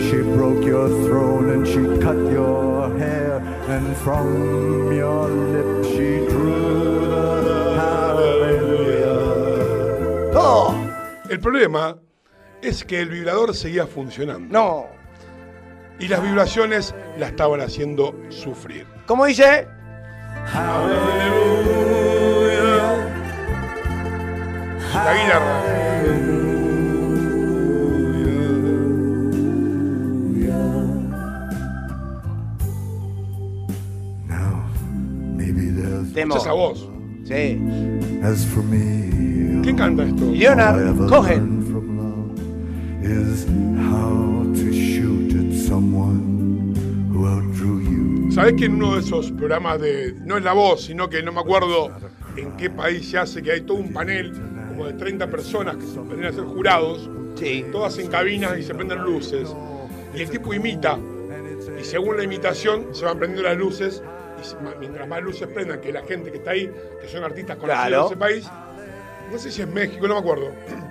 She broke your throat and she cut your hair. And from your lips she drew the hallelujah. ¡Todo! El problema es que el vibrador seguía funcionando. No. Y las vibraciones la estaban haciendo sufrir. ¿Cómo dice? La guitarra. Temo. Esa voz. Sí. As for me, ¿Quién canta esto? Leonard Cohen. learned from love is how to shoot at someone who outdrew you. ¿Sabés que en uno de esos programas de. No es la voz, sino que no me acuerdo en qué país se hace, que hay todo un panel como de 30 personas que se vienen a ser jurados, Sí. todas en cabinas y se prenden luces. Y el tipo imita. Y según la imitación se van prendiendo las luces y mientras más luces prendan que la gente que está ahí, que son artistas conocidos Claro. de ese país, no sé si es México, no me acuerdo.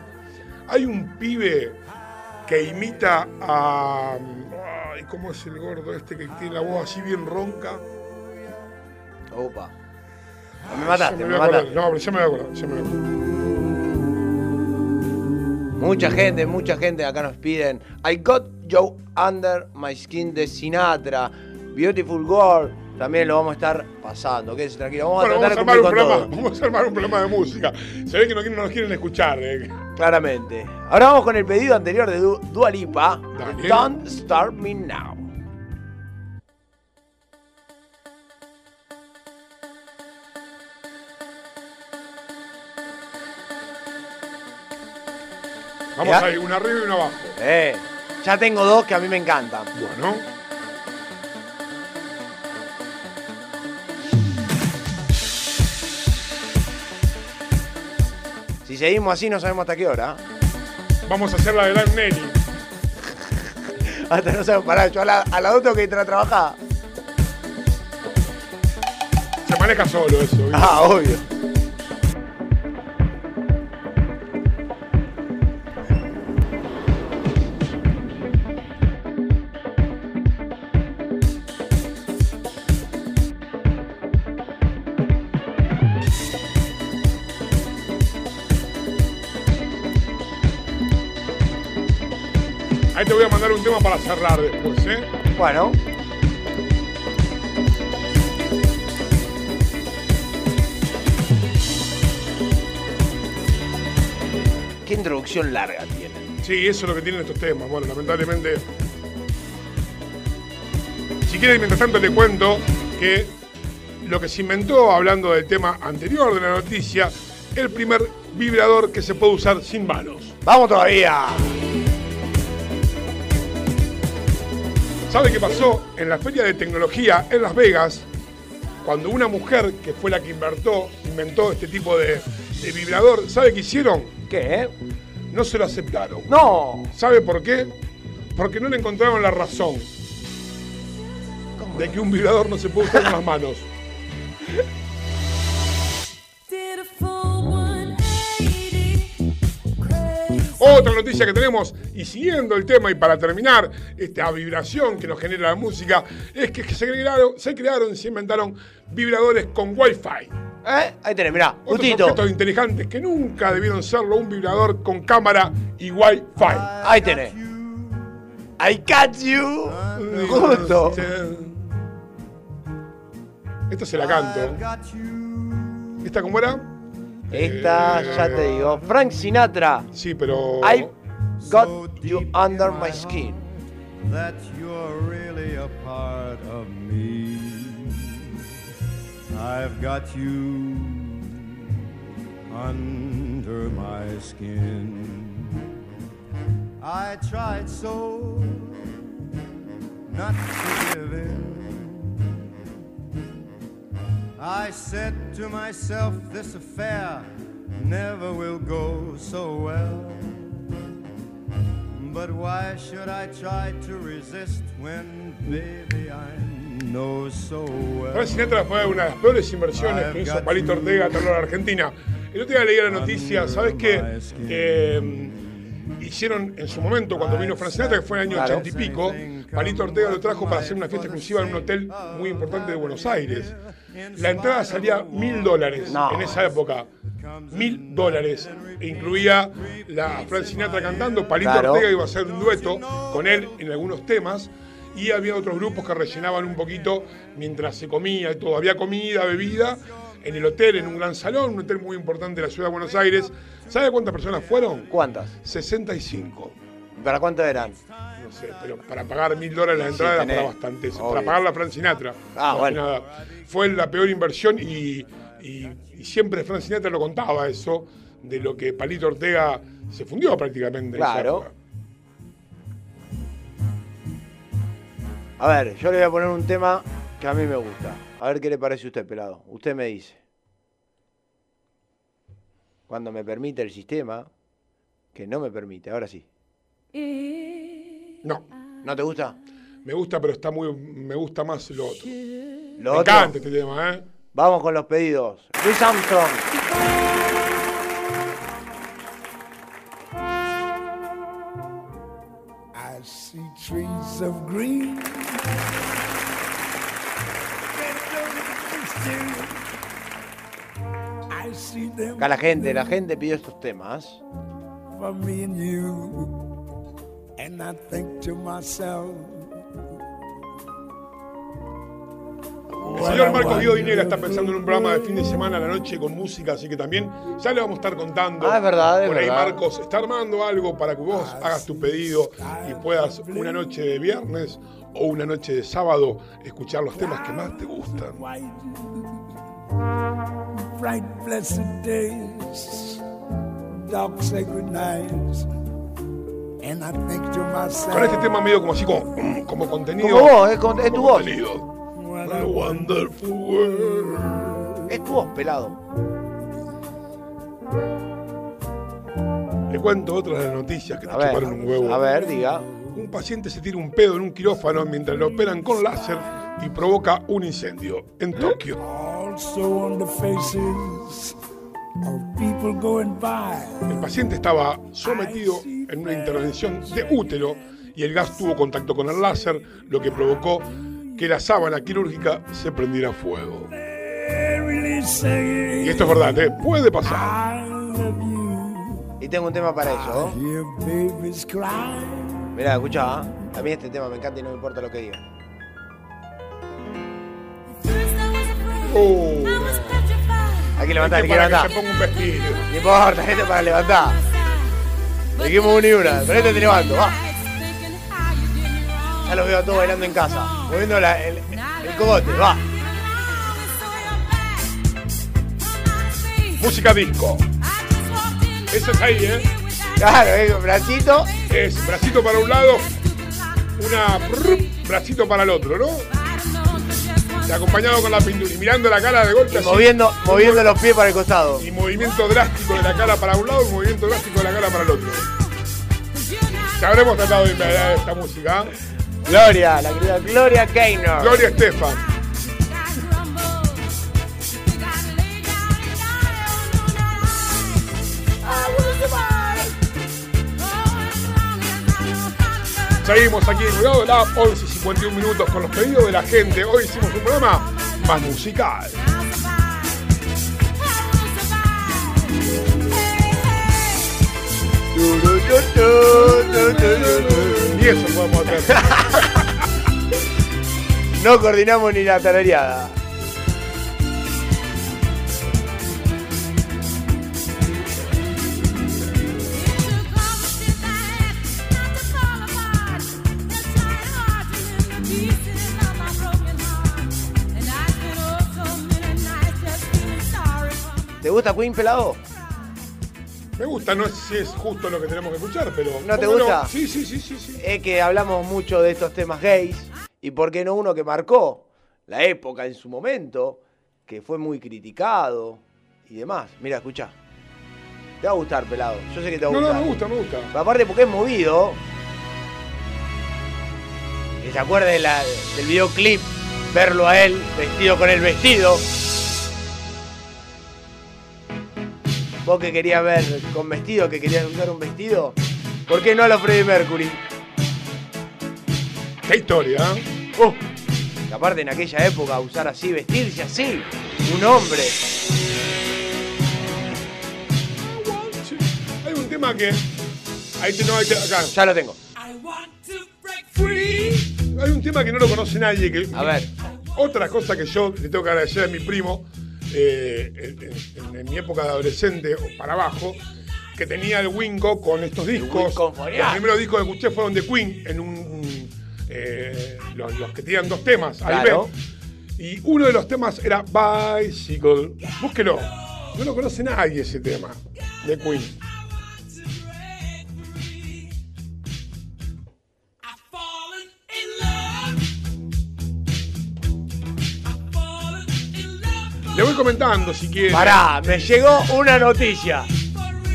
Hay un pibe que imita a. Ay, ¿cómo es el gordo este que tiene la voz así bien ronca? Opa. Me mataste, me acordar, mataste. No, pero ya me voy a acordar, ya me voy a acordar. Mucha gente, mucha gente acá nos piden I Got You Under My Skin de Sinatra, Beautiful Girl, también lo vamos a estar pasando, quédense tranquilo, vamos Bueno, a vamos a, tratar de armar un programa, vamos a armar un programa de música. Se ve que no, nos quieren escuchar. eh. Claramente. Ahora vamos con el pedido anterior de Du- Dua Lipa, Dale. Don't Start Me Now. Vamos ¿Ya? ahí, una arriba y una abajo. Eh, ya tengo dos que a mí me encantan. Bueno. Seguimos así no sabemos hasta qué hora. Vamos a hacer la de Lan Nelly. Hasta no sabemos parar. Yo a la, a la que entrar a trabajar. Se maneja solo eso. ¿viste? Ah, obvio. Cerrar después, ¿eh? Bueno. Qué introducción larga tiene. Sí, eso es lo que tienen estos temas. Bueno, lamentablemente. Si quieres, mientras tanto le cuento que lo que se inventó, hablando del tema anterior de la noticia, el primer vibrador que se puede usar sin manos. ¡Vamos todavía! ¿Sabe qué pasó? En la feria de tecnología en Las Vegas, cuando una mujer que fue la que inventó, inventó este tipo de, de vibrador, ¿sabe qué hicieron? ¿Qué? No se lo aceptaron. ¡No! ¿Sabe por qué? Porque no le encontraron la razón de que un vibrador no se puede usar con las manos. Otra noticia que tenemos, y siguiendo el tema, y para terminar, esta vibración que nos genera la música, es que se crearon, se, crearon, se inventaron vibradores con Wi-Fi. ¿Eh? Ahí tenés, mirá, Otros objetos inteligentes que nunca debieron serlo, un vibrador con cámara y Wi-Fi. Ahí tenés. I got you. Justo. Esta se la canto. ¿Esta cómo era? Esta, ya te digo. Frank Sinatra. Sí, pero. I got you under my skin. that you're really a part of me. I've got you under my skin. I tried so not to give in. I said to myself, this affair never will go so well. But why should I try to resist when, baby, I know so well? Frank Sinatra fue una de las peores inversiones que hizo Palito Ortega a terror Argentina. El otro día leí la noticia, ¿sabes qué? Eh, hicieron en su momento, cuando vino Frank Sinatra, que fue en el año Claro. 80 y pico, Palito Ortega lo trajo para hacer una fiesta exclusiva en un hotel muy importante de Buenos Aires. La entrada salía mil dólares No. en esa época. Mil dólares. E incluía la Frank Sinatra cantando, Palito Claro. Ortega iba a hacer un dueto con él en algunos temas. Y había otros grupos que rellenaban un poquito mientras se comía y todo. Había comida, bebida en el hotel, en un gran salón, un hotel muy importante de la ciudad de Buenos Aires. ¿Sabe cuántas personas fueron? ¿Cuántas? 65. ¿Para cuánto eran? No sé, pero para pagar mil dólares la Sí, entrada era tenés. para bastante. eso, Obvio. Para pagar la Frank Sinatra. Ah, bueno. nada. Fue la peor inversión y, y- y siempre Frank Sinatra lo contaba eso, de lo que Palito Ortega se fundió prácticamente. Claro. A ver, yo le voy a poner un tema que a mí me gusta. A ver qué le parece a usted, pelado. Usted me dice. Cuando me permite el sistema, que no me permite, ahora sí. No. ¿No te gusta? Me gusta, pero está muy. Me gusta más lo otro. Lo Me otro- encanta este tema, ¿eh? Vamos con los pedidos. Luis Armstrong. I see trees of green. Acá la gente, la gente pidió estos temas. for me and you. And I think to myself, El señor Marcos Guido Dinera está pensando en un programa de fin de semana a la noche con música, así que también ya le vamos a estar contando. Ah, es verdad, es Por ahí verdad. Marcos está armando algo para que vos hagas tu pedido y puedas una noche de viernes o una noche de sábado escuchar los temas que más te gustan. bright blessed days, dark sacred nights. Con este tema medio como así como, como contenido. Como vos, es, con- es tu voz. contenido. What a wonderful world. Es tu voz, pelado. Le cuento otra de las noticias que te A ver, chuparon un huevo. a ver, diga. Un paciente se tira un pedo en un quirófano mientras lo operan con láser y provoca un incendio en Tokio. also on the faces of people going by. El paciente estaba sometido en una intervención de útero y el gas tuvo contacto con el láser, lo que provocó que la sábana quirúrgica se prendiera fuego. Y esto es verdad, ¿eh? puede pasar. Y tengo un tema para eso. Cry. Mirá, escucha, a mí este tema me encanta y no me importa lo que diga. Uh, Hay que levantar, hay que para levantar. que se ponga un vestido. No importa, este para levantar. Dijimos una y una, pero este te levanto, va. Ya los veo a todos bailando en casa, moviendo el, el cogote, va. Música disco. Eso es ahí, ¿eh? Claro, eh, bracito. Es bracito para un lado, una bracito para el otro, ¿no? Y acompañado con la pintura y mirando la cara de golpe. Y así. moviendo, moviendo los pies para el costado. Y movimiento drástico de la cara para un lado y movimiento drástico de la cara para el otro. Ya habremos tratado de inventar esta música. ¿eh? Gloria, la querida Gloria Gaynor. Gloria Estefan. Seguimos aquí en Cuidado Lab, 11 y 51 minutos con los pedidos de la gente. Hoy hicimos un programa más musical. Y eso podemos hacer. No coordinamos ni la tarareada. ¿Te gusta Queen pelado? Me gusta, no sé si es justo lo que tenemos que escuchar, pero. ¿No te ¿cómo gusta? Sí, sí, sí, sí, sí. Es que hablamos mucho de estos temas gays y por qué no uno que marcó la época en su momento, que fue muy criticado y demás. Mira, escucha. Te va a gustar, pelado. Yo sé que te va a No, no, gustar. me gusta, me gusta. Aparte porque es movido. Que se acuerde de la- del videoclip, verlo a él vestido con el vestido. Vos que querías ver con vestido, que querías usar un vestido, ¿por qué no a los Freddie Mercury? Qué historia, ¿eh? Uh, aparte en aquella época usar así, vestirse así, un hombre. Hay un tema que. Ahí te, no, ahí te- acá. Ya lo tengo. Hay un tema que no lo conoce nadie. Que, A ver. Otra cosa que yo le tengo que agradecer a mi primo, eh, en, en- en mi época de adolescente o para abajo, que tenía el Winco con estos discos. Forial. primeros discos que escuché fueron de Queen, en un. eh, los, los que tenían dos temas, Claro. B. Y uno de los temas era Bicycle. Búsquelo. No lo conoce nadie ese tema de Queen. Le voy comentando si quiere. Pará, me llegó una noticia.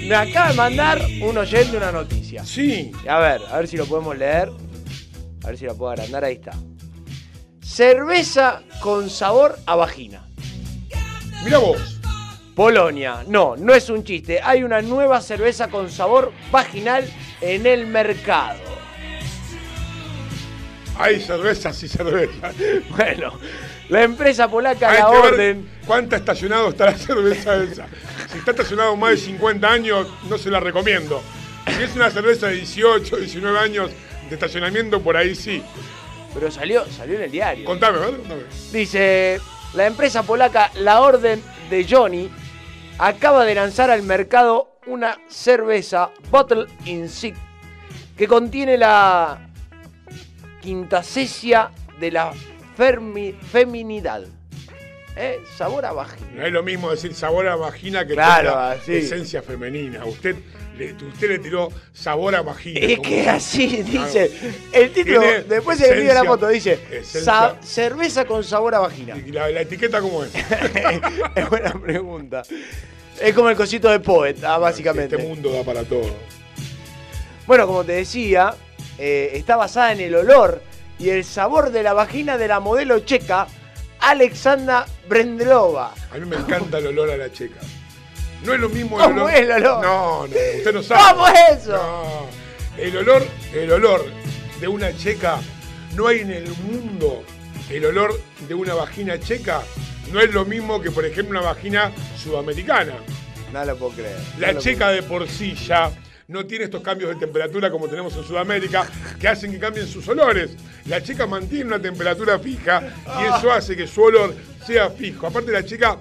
Me acaba de mandar un oyente una noticia. Sí. A ver, a ver si lo podemos leer. A ver si la puedo agrandar. Ahí está. cerveza con sabor a vagina. Mira vos. Polonia. No, no es un chiste. Hay una nueva cerveza con sabor vaginal en el mercado. Hay cervezas y cervezas. Bueno, la empresa polaca Hay La que ver Orden. ¿Cuánta estacionado está la cerveza esa? Si está estacionado más de 50 años, no se la recomiendo. Si es una cerveza de 18, 19 años de estacionamiento, por ahí sí. Pero salió, salió en el diario. Contame, ¿verdad? Contame. Dice, la empresa polaca La Orden de Johnny acaba de lanzar al mercado una cerveza Bottle in Sick que contiene la quintasesia de la fermi- feminidad. ¿Eh? Sabor a vagina. No es lo mismo decir sabor a vagina que Claro, esencia femenina. Usted le, usted le tiró sabor a vagina. Es como- que así Claro. dice. El título, después se le la foto, dice esencia- "Sa- cerveza con sabor a vagina. ¿Y la, la etiqueta cómo es? es buena pregunta. Es como el cosito de Poet, ah, básicamente. Este mundo da para todo. Bueno, como te decía, eh, está basada en el olor y el sabor de la vagina de la modelo checa Alexandra Brendlova. A mí me encanta el olor a la checa. No es lo mismo el ¿Cómo olor. es el olor? No, no, usted no sabe. ¿Cómo es eso? No. El olor, el olor de una checa, no hay en el mundo el olor de una vagina checa. No es lo mismo que, por ejemplo, una vagina sudamericana. No lo puedo creer. La no checa de por sí ya no tiene estos cambios de temperatura como tenemos en Sudamérica que hacen que cambien sus olores. La checa mantiene una temperatura fija y eso hace que su olor sea fijo. Aparte la checa,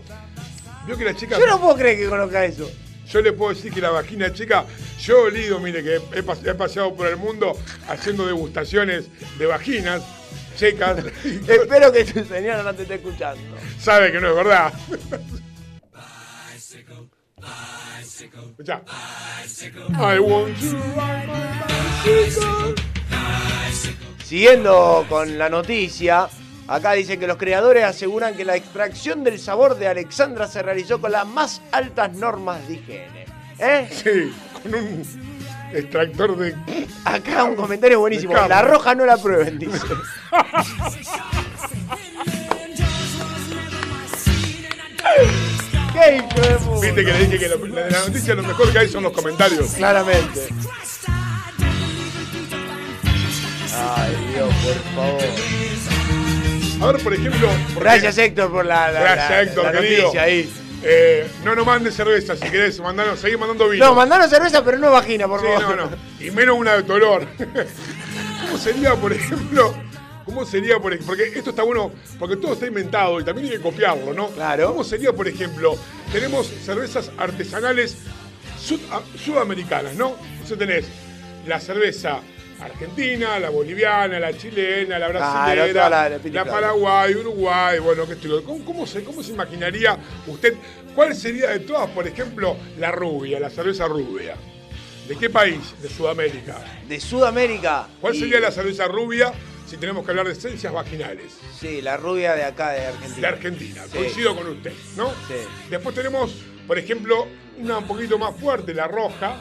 vio que la checa... Yo no puedo creer que conozca eso. Yo le puedo decir que la vagina checa, yo he olido, mire que he, pas- he paseado por el mundo haciendo degustaciones de vaginas checas. Espero que tu señora no te esté escuchando. sabe que no es verdad. Escuchá. I want to ride my bicycle. Siguiendo con la noticia, acá dicen que los creadores aseguran que la extracción del sabor de Alexandra se realizó con las más altas normas de higiene. ¿Eh? Sí, con un extractor de. Acá un comentario cama. La roja no la prueben, dice. ¿Qué hijo de puta? Viste que le dije que lo- la noticia lo mejor que hay son los comentarios. Claramente. Ay, Dios, por favor. A ver, por ejemplo. porque- Gracias, Héctor, por la, la- Gracias, la- Héctor, noticia ahí. Eh, no nos mandes cerveza si querés, mandanos, seguí mandando vino. No, mandanos cerveza, pero no vagina, por Sí, favor. no, no. Y menos una de dolor. ¿Cómo sería, por ejemplo? ¿Cómo sería, por ejemplo? Porque esto está bueno, porque todo está inventado y también hay que copiarlo, ¿no? Claro. ¿Cómo sería, por ejemplo? Tenemos cervezas artesanales sud- a- sudamericanas, ¿no? Entonces tenés la cerveza argentina, la boliviana, la chilena, la brasilera, toda la- la la, paraguay, uruguay, bueno, qué estilo. ¿Cómo, cómo se, ¿Cómo se imaginaría usted cuál sería de todas, por ejemplo, la rubia, la cerveza rubia? ¿De qué país? De Sudamérica. De Sudamérica. ¿Cuál y- sería la cerveza rubia si tenemos que hablar de esencias vaginales? Sí, la rubia de acá, de Argentina. De Argentina. Sí. Coincido con usted, ¿no? Sí. Después tenemos, por ejemplo, una un poquito más fuerte, la roja.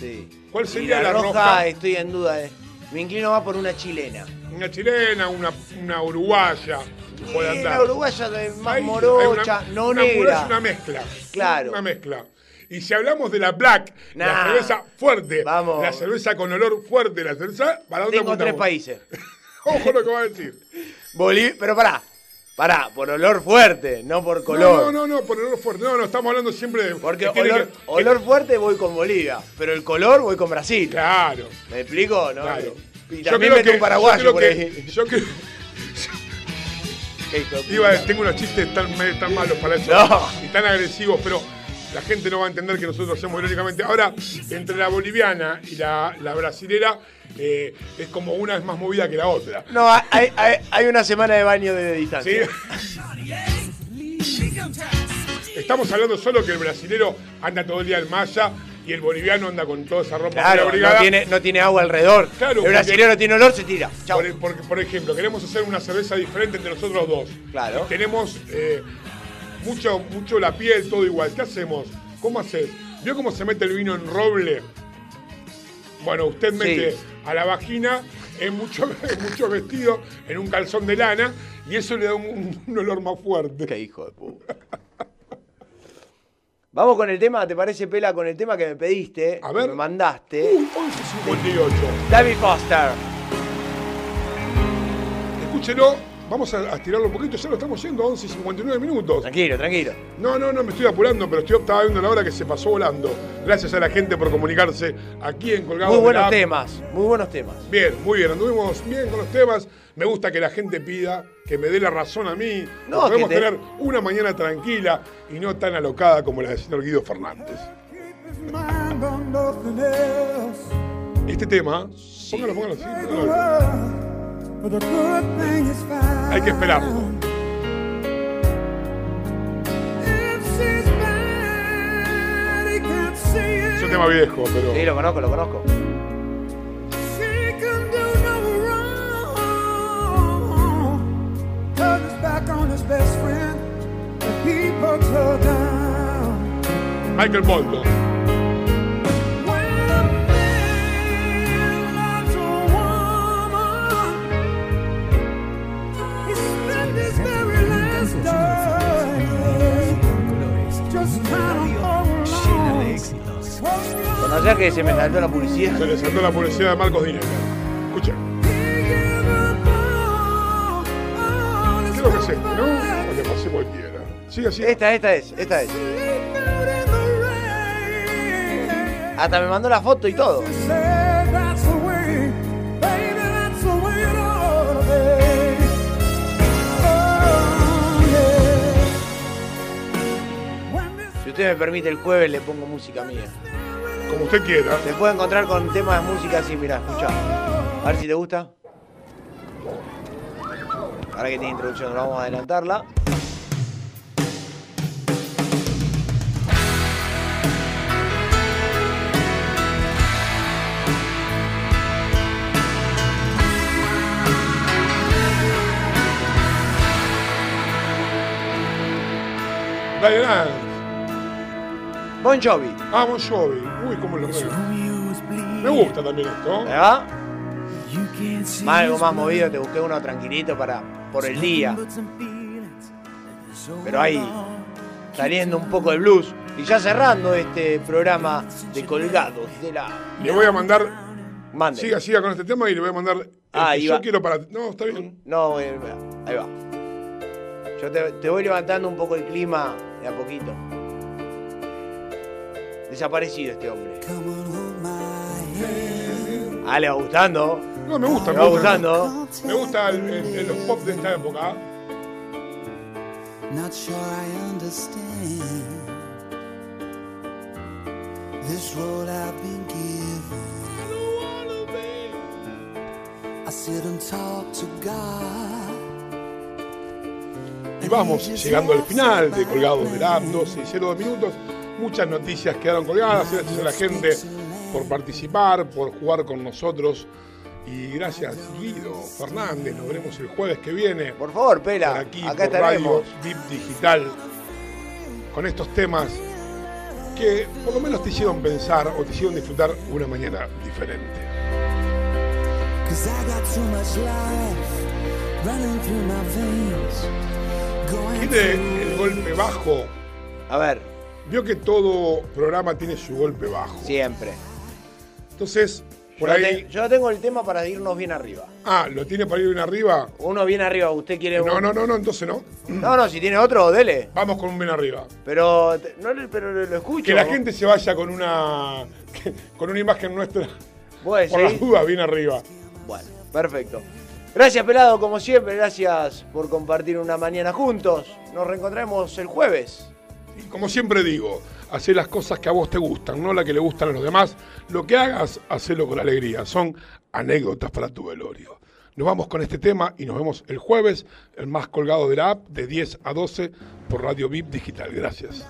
Sí. ¿Cuál Y sería la, la, roja, estoy en duda. eh. Me inclino más por una chilena. Una chilena, una, una uruguaya. puede Y andar. la uruguaya de más Ahí morocha, una- no una negra. morocha, una mezcla. Claro. Una mezcla. Y si hablamos de la black, la cerveza fuerte, Vamos. la cerveza con olor fuerte, la cerveza, ¿para dónde Tengo tres países. Ojo lo que va a decir. Bolivia, pero pará, pará, por olor fuerte, no por color. No, no, no, por olor fuerte. No, no, estamos hablando siempre de. Porque que olor, que- que- olor fuerte voy con Bolivia, pero el color voy con Brasil. Claro. ¿Me explico? ¿No? Claro. Y Yo también creo meto que- un paraguayo yo por creo ahí. Yo creo. Iba tengo unos chistes tan, tan malos para eso No. y tan agresivos, pero la gente no va a entender que nosotros hacemos irónicamente. Ahora, entre la boliviana y la, la brasilera, eh, es como una es más movida que la otra. No, hay, hay, hay una semana de baño de ¿Sí? distancia. Estamos hablando solo que el brasilero anda todo el día en malla y el boliviano anda con toda esa ropa Claro, no tiene, no tiene agua alrededor. Claro, el brasileño tiene olor, se tira. Por, por- por ejemplo, queremos hacer una cerveza diferente entre nosotros dos. Claro. Tenemos eh, mucho, mucho la piel, todo igual. ¿Qué hacemos? ¿Cómo haces? ¿Vio cómo se mete el vino en roble? Bueno, usted mete a la vagina es mucho, es mucho vestido en un calzón de lana y eso le da un, un olor más fuerte. Qué hijo de puta. Vamos con el tema, ¿te parece, Pela? Con el tema que me pediste, A ver. que me mandaste. 58. David Foster. Escúchelo, vamos a, a estirarlo un poquito, ya lo estamos yendo, 11 y 59 minutos. Tranquilo, tranquilo. No, no, no, me estoy apurando, pero estoy, estaba viendo la hora que se pasó volando. Gracias a la gente por comunicarse aquí en Colgado. Muy buenos temas, muy buenos temas. Bien, muy bien, anduvimos bien con los temas. Me gusta que la gente pida, que me dé la razón a mí. No, Podemos que te- tener una mañana tranquila y no tan alocada como la del señor Guido Fernández. Este tema, póngalo, póngalo así. póngalo. Hay que esperarlo. If she's bad, he can't see it. Es un tema viejo, pero. Sí, lo conozco, lo conozco. She can ¿Conocés que se me saltó la publicidad? Se le saltó la publicidad de Marcos Dinero. Escucha. Creo que es este, ¿no? O le pasé cualquiera. Sigue así. Esta, esta es, esta es. Hasta me mandó la foto y todo. Si usted me permite, el jueves le pongo música mía. Como usted quiera. Se puede encontrar con temas de música así, mira, escucha. A ver si te gusta. Ahora que tiene introducción, vamos a adelantarla. Brian. Bon Jovi. Ah, Bon Jovi. Uy, cómo lo veo. Me gusta también esto. ¿Me va? Más algo más movido, te busqué uno tranquilito para por el día. Pero ahí, saliendo un poco de blues. Y ya cerrando este programa de colgados de la. Le voy a mandar. Mande. Siga, siga con este tema y le voy a mandar. el Ah, que yo va. quiero para. No, está bien. No, ahí va. Yo te, te voy levantando un poco el clima de a poquito. Desaparecido este hombre. Ah, le va gustando. No, me gusta, Me me va gusta. gustando. Me gusta el, el- el- los pop de esta época. Not sure I understand this road I've been given. I sit and talk to God. Y vamos llegando al final de Colgados de la 12 y 02 minutos. Muchas noticias quedaron colgadas. Gracias a la gente por participar, por jugar con nosotros. Y gracias Guido Fernández. Nos veremos el jueves que viene. Por favor, Pela. Por aquí, acá por Radio. VIP Digital. Con estos temas que por lo menos te hicieron pensar o te hicieron disfrutar una mañana diferente. Cause I got too much life running through my veins. Going Tiene el golpe bajo. A ver. Vio que todo programa tiene su golpe bajo. Siempre. Entonces, por yo, ahí. te- yo tengo el tema para irnos bien arriba. Ah, ¿lo tiene para ir bien arriba? Uno bien arriba, ¿usted quiere No, un- no, no, no, entonces no. No, no, si tiene otro, dele. Vamos con un bien arriba. Pero, no, pero lo escucho. Que la gente se vaya con una con una imagen nuestra ¿Puede por las dudas bien arriba. Bueno, perfecto. Gracias, Pelado, como siempre. Gracias por compartir una mañana juntos. Nos reencontraremos el jueves y como siempre digo, hacer las cosas que a vos te gustan, no las que le gustan a los demás. Lo que hagas, hacelo con alegría. Son anécdotas para tu velorio. Nos vamos con este tema y nos vemos el jueves, el más colgado de la app, de 10 a 12 por Radio VIP Digital. Gracias.